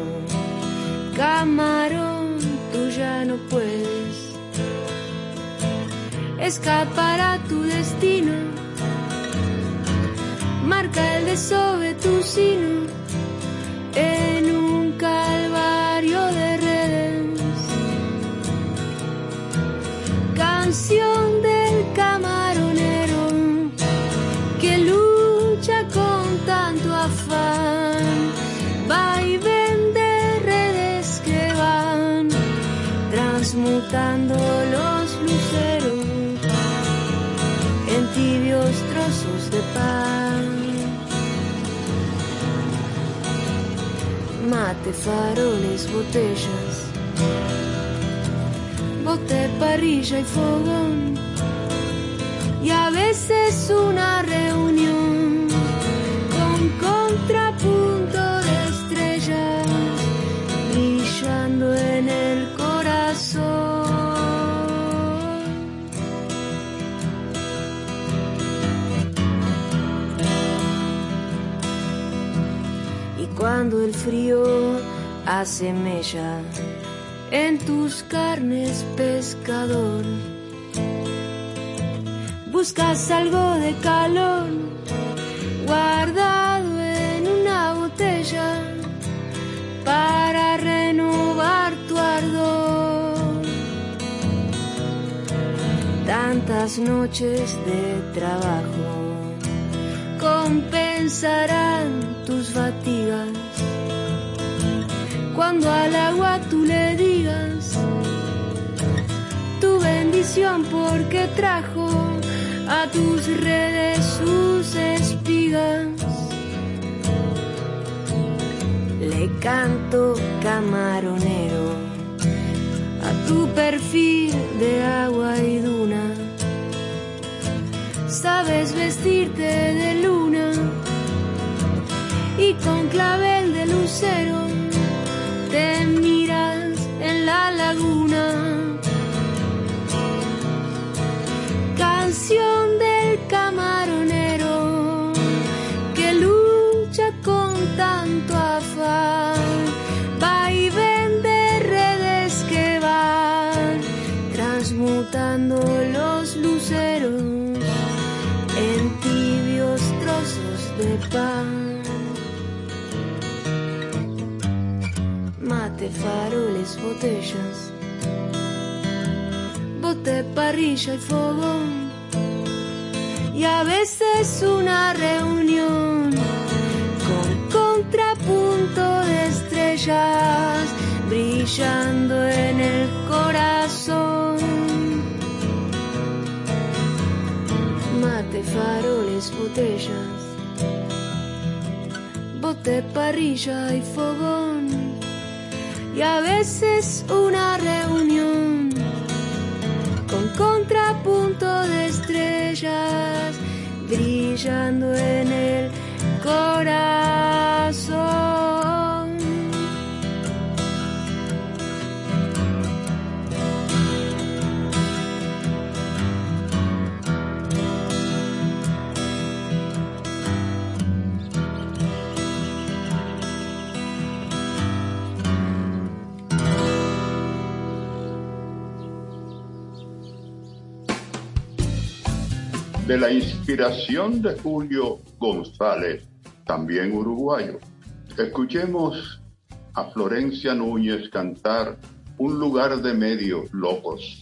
camarón, tú ya no puedes escapar a tu destino. Marca el desove tu sino en Mate, faroles, botellas, bote, parrilla y fogón. Y a veces una reunión con contrapunto cuando el frío hace mella en tus carnes, pescador, buscas algo de calor guardado en una botella para renovar tu ardor. Tantas noches de trabajo compensarán tus fatigas cuando al agua tú le digas tu bendición porque trajo a tus redes sus espigas. Le canto camaronero a tu perfil de agua y duna. Sabes vestirte de luna y con clavel de lucero te miras en la laguna. Canción faroles, botellas, bote, parrilla y fogón. Y a veces una reunión con contrapunto de estrellas brillando en el corazón. Mate, faroles, botellas, bote, parrilla y fogón. A veces una reunión con contrapunto de estrellas brillando en el corazón. De la inspiración de Julio González, también uruguayo. Escuchemos a Florencia Núñez cantar Un lugar de medio locos.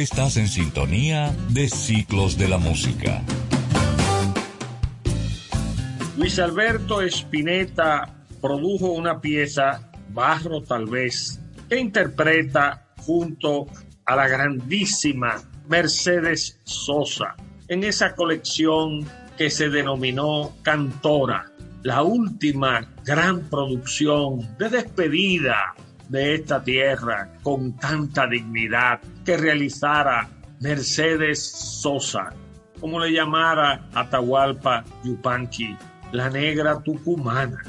Estás en sintonía de Ciclos de la Música. Luis Alberto Spinetta produjo una pieza, Barro tal vez, que interpreta junto a la grandísima Mercedes Sosa en esa colección que se denominó Cantora, la última gran producción de despedida de esta tierra con tanta dignidad que realizara Mercedes Sosa, como le llamara Atahualpa Yupanqui, la negra tucumana.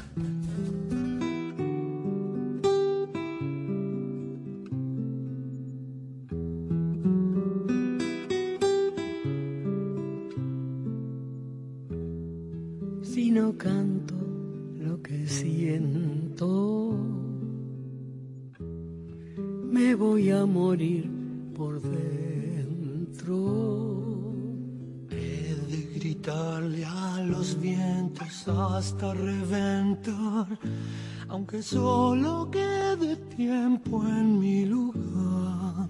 Si no canto lo que siento, me voy a morir dentro. gritarle a los vientos hasta reventar, aunque solo quede tiempo en mi lugar.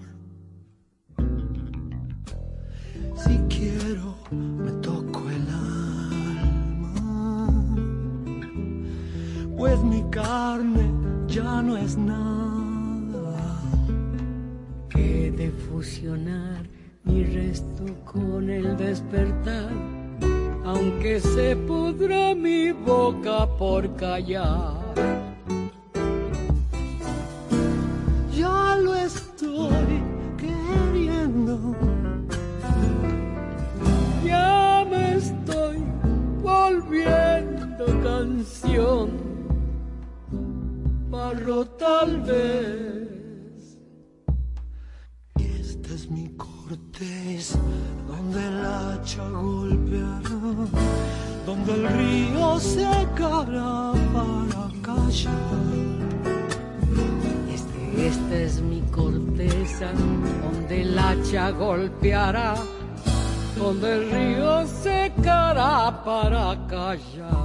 Se pudra mi boca por callar. Golpeará, donde el río secará para callar.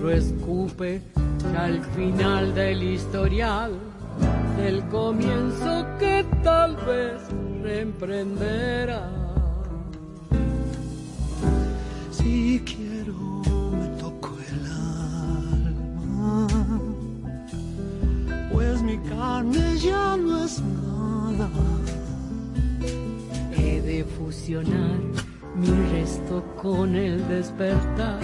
Cerebro escupe al final del historial, del comienzo que tal vez reemprenderá. Si quiero, me toco el alma, pues mi carne ya no es nada. He de fusionar mi resto con el despertar,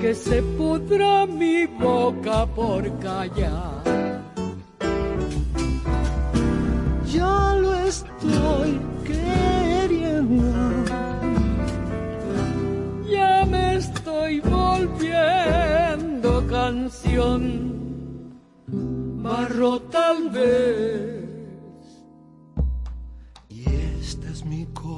que se pudra mi boca por callar. Ya lo estoy queriendo. Ya me estoy volviendo canción, barro tal vez.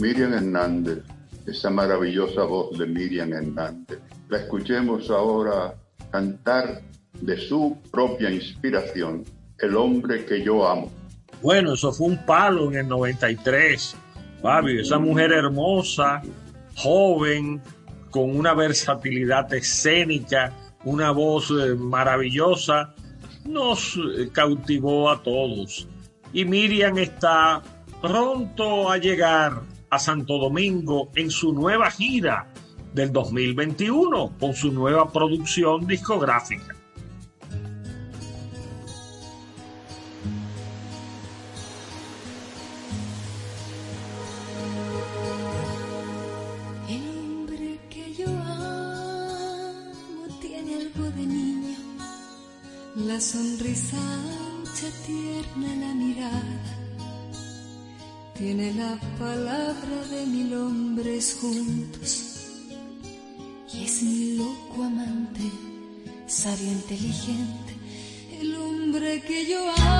Miriam Hernández, esa maravillosa voz de Miriam Hernández. La escuchemos ahora cantar de su propia inspiración, El hombre que yo amo. Bueno, eso fue un palo en el 93. Fabio, esa mujer hermosa, joven, con una versatilidad escénica, una voz eh, maravillosa, nos eh, cautivó a todos. Y Miriam está pronto a llegar a Santo Domingo en su nueva gira del 2021 con su nueva producción discográfica. Juntos. Y es mi loco amante, sabio, inteligente, el hombre que yo amo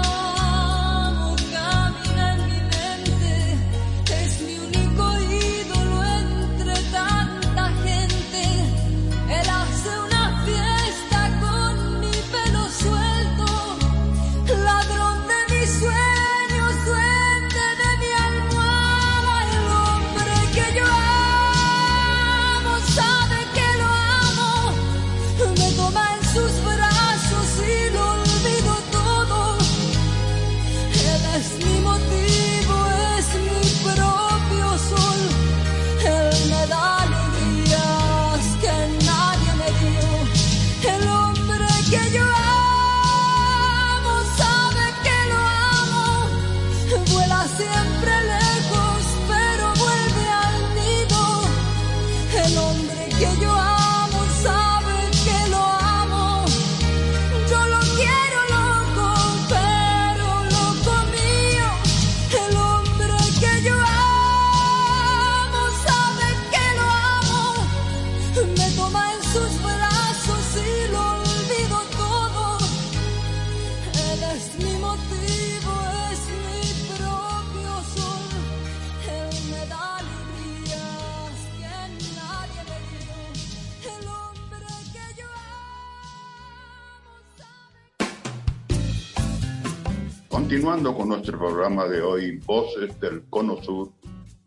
Con nuestro programa de hoy, Voces del Cono Sur,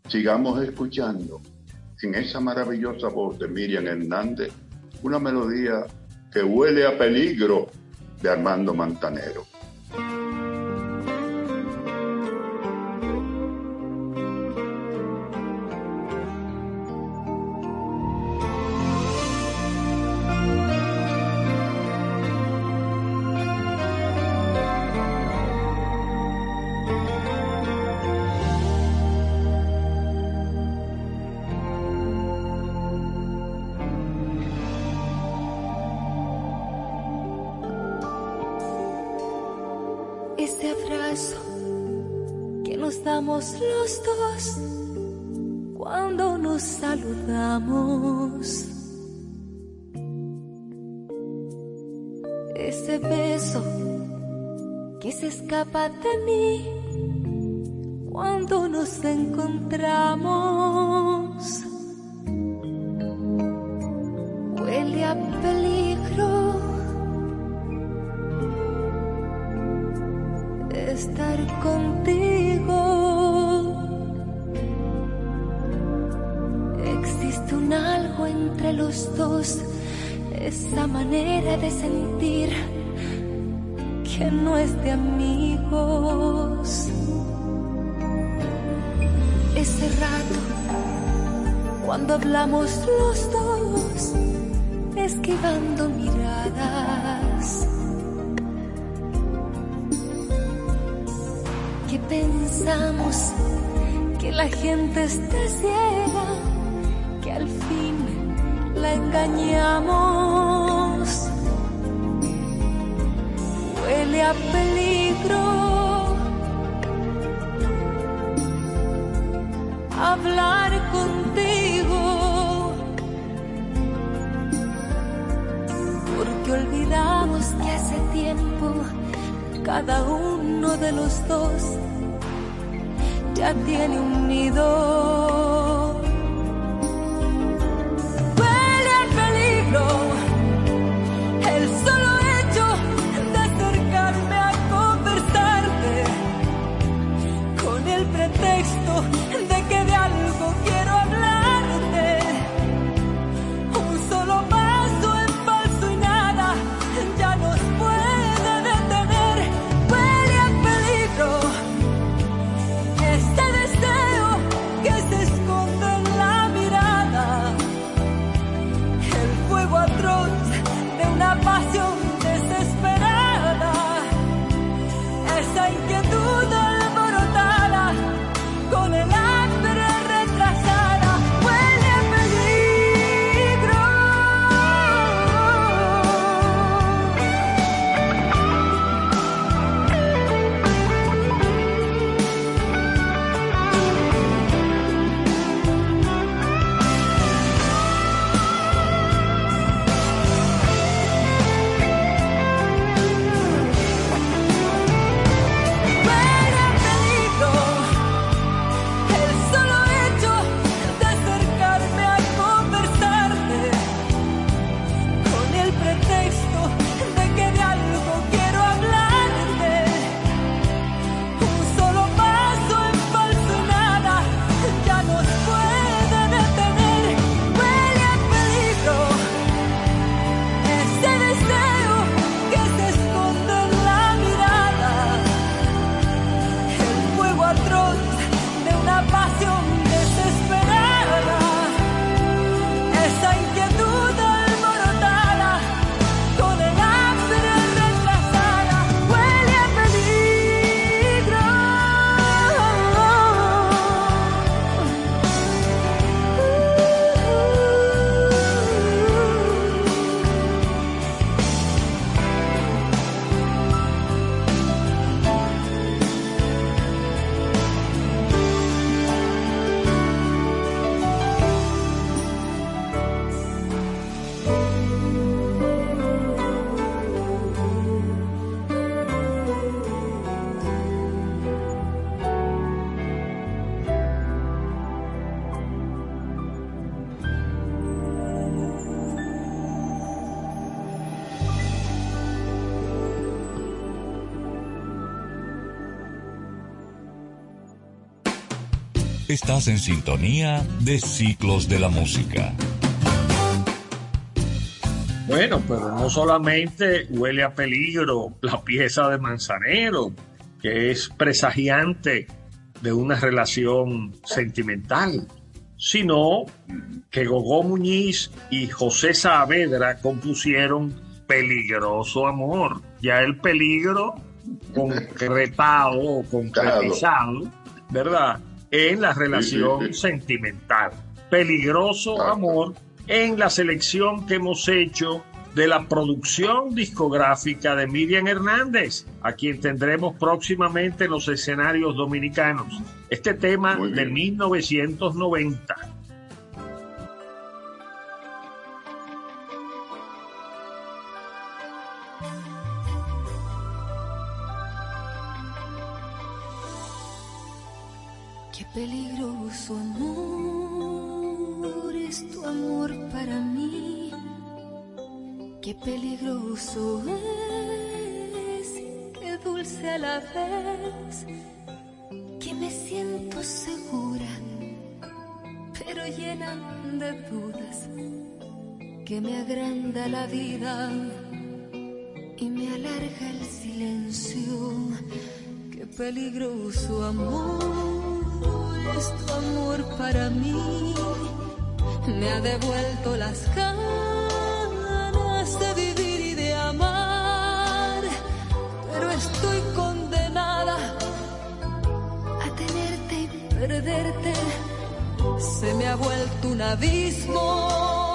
sigamos escuchando en esa maravillosa voz de Miriam Hernández una melodía que huele a peligro de Armando Mantanero. Los dos cuando nos saludamos. Ese beso que se escapa de mí cuando nos encontramos. Esa manera de sentir que no es de amigos. Ese rato, cuando hablamos los dos, esquivando miradas. que pensamos que la gente está ciega, que al fin la engañamos. Peligro hablar contigo, porque olvidamos que hace tiempo cada uno de los dos ya tiene un nido. Estás en sintonía de Ciclos de la Música. Bueno, pero no solamente huele a peligro la pieza de Manzanero, que es presagiante de una relación sentimental, sino que Gogó Muñiz y José Saavedra compusieron Peligroso Amor. Ya el peligro concretado o concretizado, ¿verdad? En la relación sentimental. Peligroso Amor en la selección que hemos hecho de la producción discográfica de Miriam Hernández, a quien tendremos próximamente en los escenarios dominicanos. Este tema de 1990. Qué peligroso es, qué dulce a la vez. Que me siento segura, pero llena de dudas. Que me agranda la vida y me alarga el silencio. Qué peligroso amor es tu amor para mí. Me ha devuelto las ganas de vivir y de amar. Pero estoy condenada a tenerte y perderte. Se me ha vuelto un abismo.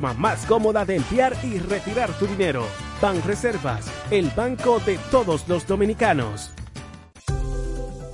más cómoda de enviar y retirar tu dinero. Banreservas, el banco de todos los dominicanos.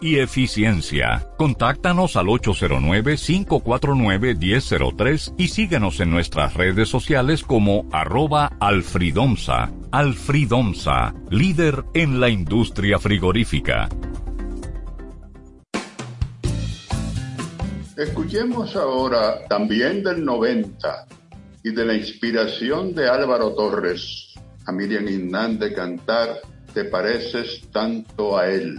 y eficiencia. Contáctanos al 809-549-1003 y síguenos en nuestras redes sociales como arroba alfridomsa. Alfridomsa, líder en la industria frigorífica. Escuchemos ahora también del 90 y de la inspiración de Álvaro Torres a Miriam Hernández cantar Te pareces tanto a él.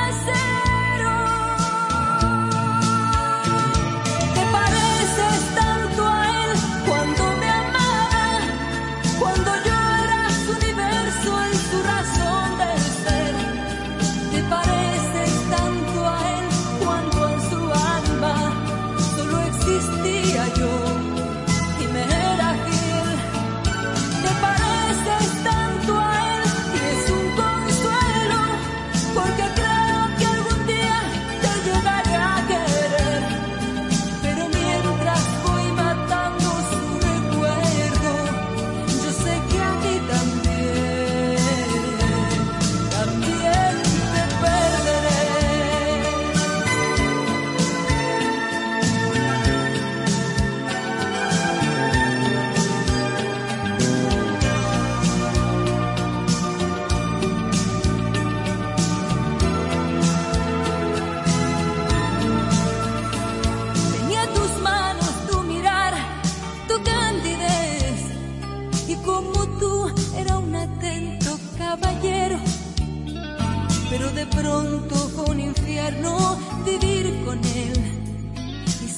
say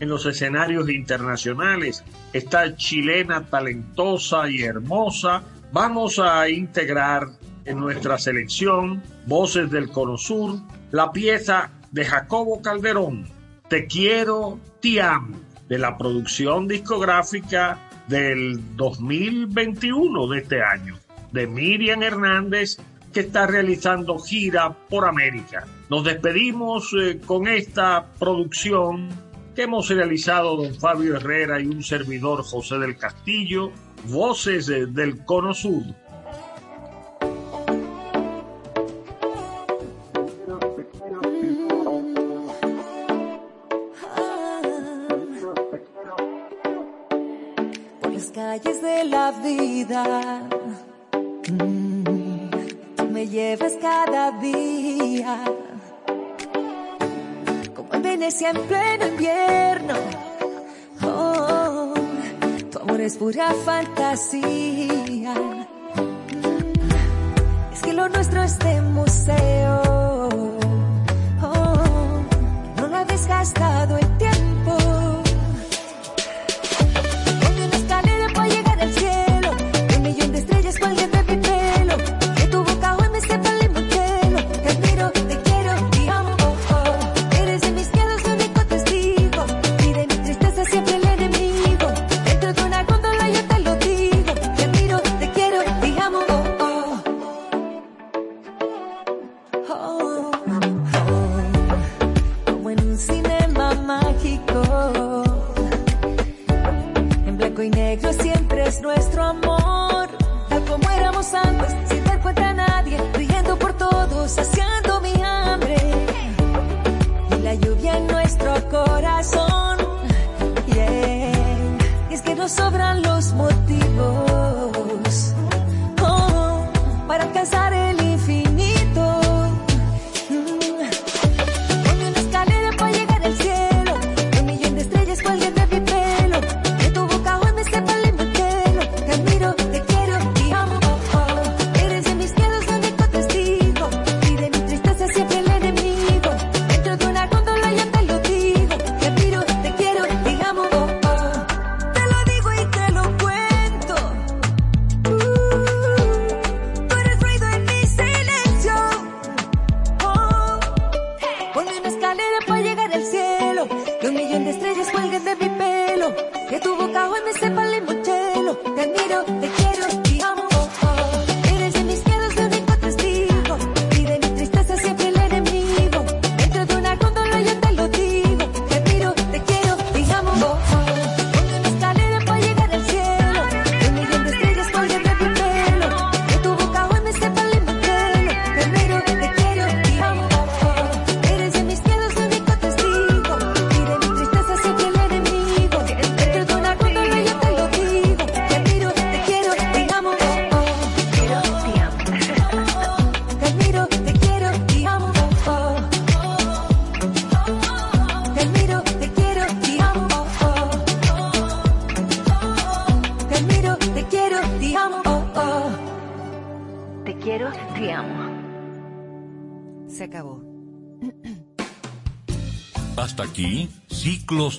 en los escenarios internacionales. Esta chilena talentosa y hermosa. Vamos a integrar en nuestra selección Voces del Cono Sur la pieza de Jacobo Calderón, Te quiero, te amo, de la producción discográfica del 2021 de este año, de Miriam Hernández, que está realizando gira por América. Nos despedimos eh, con esta producción que hemos realizado don Fabio Herrera y un servidor José del Castillo Voces del Cono Sur. Por las calles de la vida, mm, tú me llevas cada día. Venecia en pleno invierno. Oh, tu amor es pura fantasía. Es que lo nuestro es de museo. Oh, no lo ha desgastado el tiempo. Oh,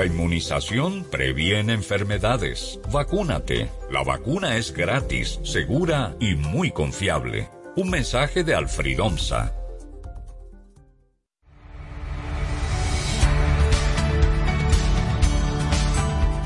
La inmunización previene enfermedades. Vacúnate. La vacuna es gratis, segura y muy confiable. Un mensaje de Alfridomsa.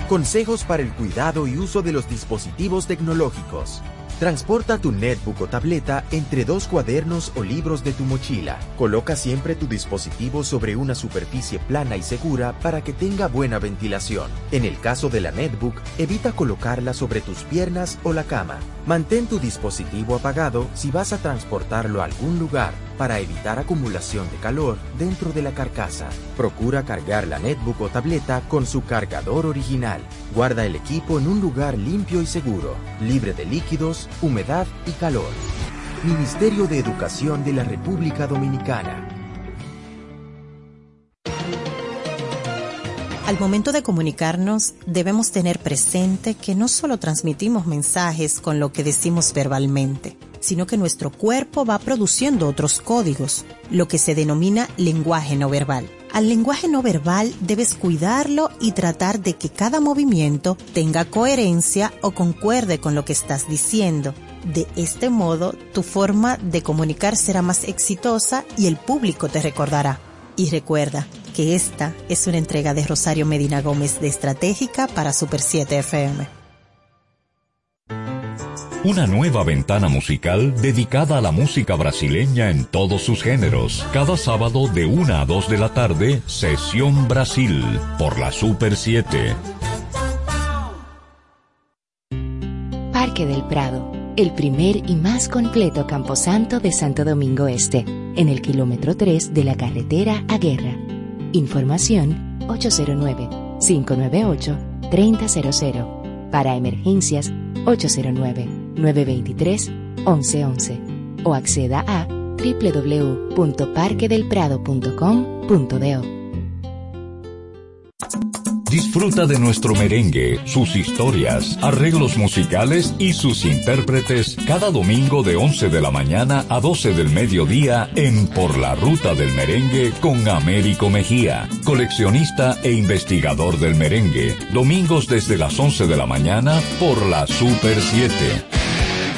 Consejos para el cuidado y uso de los dispositivos tecnológicos. Transporta tu netbook o tableta entre dos cuadernos o libros de tu mochila. Coloca siempre tu dispositivo sobre una superficie plana y segura para que tenga buena ventilación. En el caso de la netbook, evita colocarla sobre tus piernas o la cama. Mantén tu dispositivo apagado si vas a transportarlo a algún lugar para evitar acumulación de calor dentro de la carcasa. Procura cargar la netbook o tableta con su cargador original. Guarda el equipo en un lugar limpio y seguro, libre de líquidos, humedad y calor. Ministerio de Educación de la República Dominicana. Al momento de comunicarnos, debemos tener presente que no solo transmitimos mensajes con lo que decimos verbalmente, sino que nuestro cuerpo va produciendo otros códigos, lo que se denomina lenguaje no verbal. Al lenguaje no verbal debes cuidarlo y tratar de que cada movimiento tenga coherencia o concuerde con lo que estás diciendo. De este modo, tu forma de comunicar será más exitosa y el público te recordará. Y recuerda que esta es una entrega de Rosario Medina Gómez de Estratégica para Super 7 FM. Una nueva ventana musical dedicada a la música brasileña en todos sus géneros. Cada sábado de 1 a 2 de la tarde, Sesión Brasil, por la Super 7. Parque del Prado, el primer y más completo camposanto de Santo Domingo Este, en el kilómetro 3 de la carretera a Guerra. Información 809-598-3000. Para emergencias 809-923-1111 o acceda a www.parquedelprado.com.do. Disfruta de nuestro merengue, sus historias, arreglos musicales y sus intérpretes cada domingo de 11 de la mañana a 12 del mediodía en Por la Ruta del Merengue con Américo Mejía, coleccionista e investigador del merengue. Domingos desde las 11 de la mañana por la Super 7.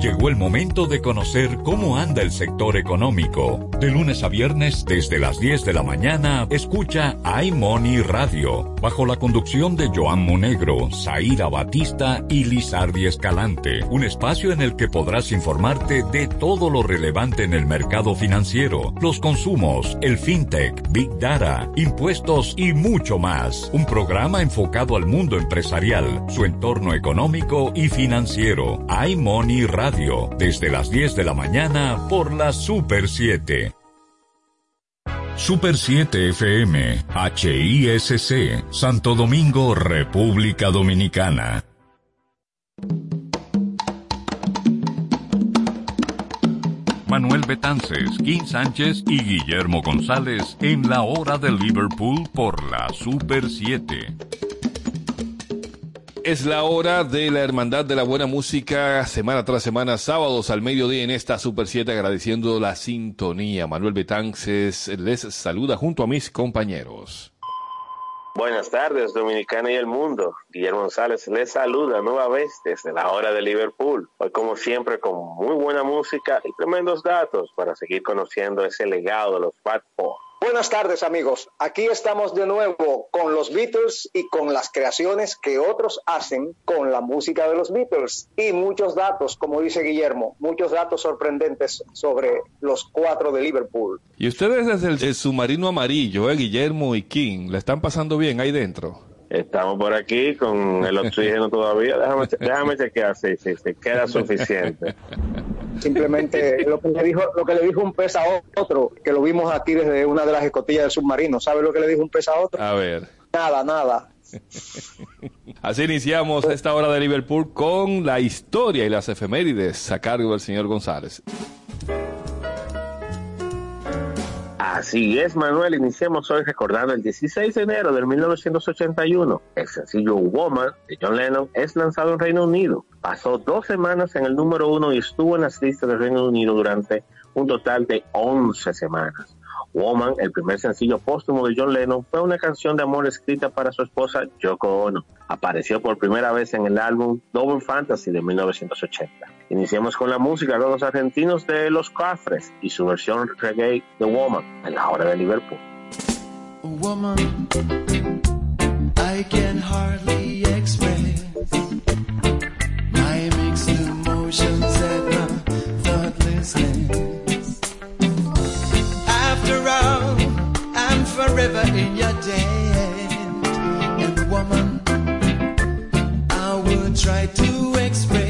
Llegó el momento de conocer cómo anda el sector económico. De lunes a viernes, desde las 10 de la mañana, escucha iMoney Radio, bajo la conducción de Joan Monegro, Zaira Batista y Lizardi Escalante. Un espacio en el que podrás informarte de todo lo relevante en el mercado financiero, los consumos, el fintech, big data, impuestos y mucho más. Un programa enfocado al mundo empresarial, su entorno económico y financiero. iMoney Radio desde las 10 de la mañana por la Super 7. Super 7 FM, HISC, Santo Domingo, República Dominicana. Manuel Betances, Kim Sánchez y Guillermo González en la hora de Liverpool por la Super 7. Es la hora de la Hermandad de la Buena Música, semana tras semana, sábados al mediodía en esta Super 7, agradeciendo la sintonía. Manuel Betances les saluda junto a mis compañeros. Buenas tardes, Dominicana y el mundo. Guillermo González les saluda nueva vez desde la hora de Liverpool. Hoy, como siempre, con muy buena música y tremendos datos para seguir conociendo ese legado de los Fat Four. Buenas tardes amigos, aquí estamos de nuevo con los Beatles y con las creaciones que otros hacen con la música de los Beatles y muchos datos, como dice Guillermo, muchos datos sorprendentes sobre los cuatro de Liverpool. Y ustedes desde el, el submarino amarillo, eh, Guillermo y King, ¿le están pasando bien ahí dentro? Estamos por aquí con el oxígeno todavía. Déjame, déjame chequear si sí, sí, queda suficiente. Simplemente lo que le dijo, lo que le dijo un pez a otro, que lo vimos aquí desde una de las escotillas del submarino. ¿Sabe lo que le dijo un pez a otro? A ver. Nada, nada. Así iniciamos esta hora de Liverpool con la historia y las efemérides a cargo del señor González. Así es, Manuel. Iniciamos hoy recordando el 16 de enero de 1981. El sencillo Woman de John Lennon es lanzado en Reino Unido. Pasó dos semanas en el número uno y estuvo en las listas del Reino Unido durante un total de 11 semanas. Woman, el primer sencillo póstumo de John Lennon, fue una canción de amor escrita para su esposa Yoko Ono. Apareció por primera vez en el álbum Double Fantasy de 1980. Iniciamos con la música con los argentinos de Los Cafres y su versión reggae de Woman en la hora de Liverpool. Woman, I can hardly express my mixed emotions at my thoughtlessness. After all, I'm forever in your debt. And woman, I will try to express.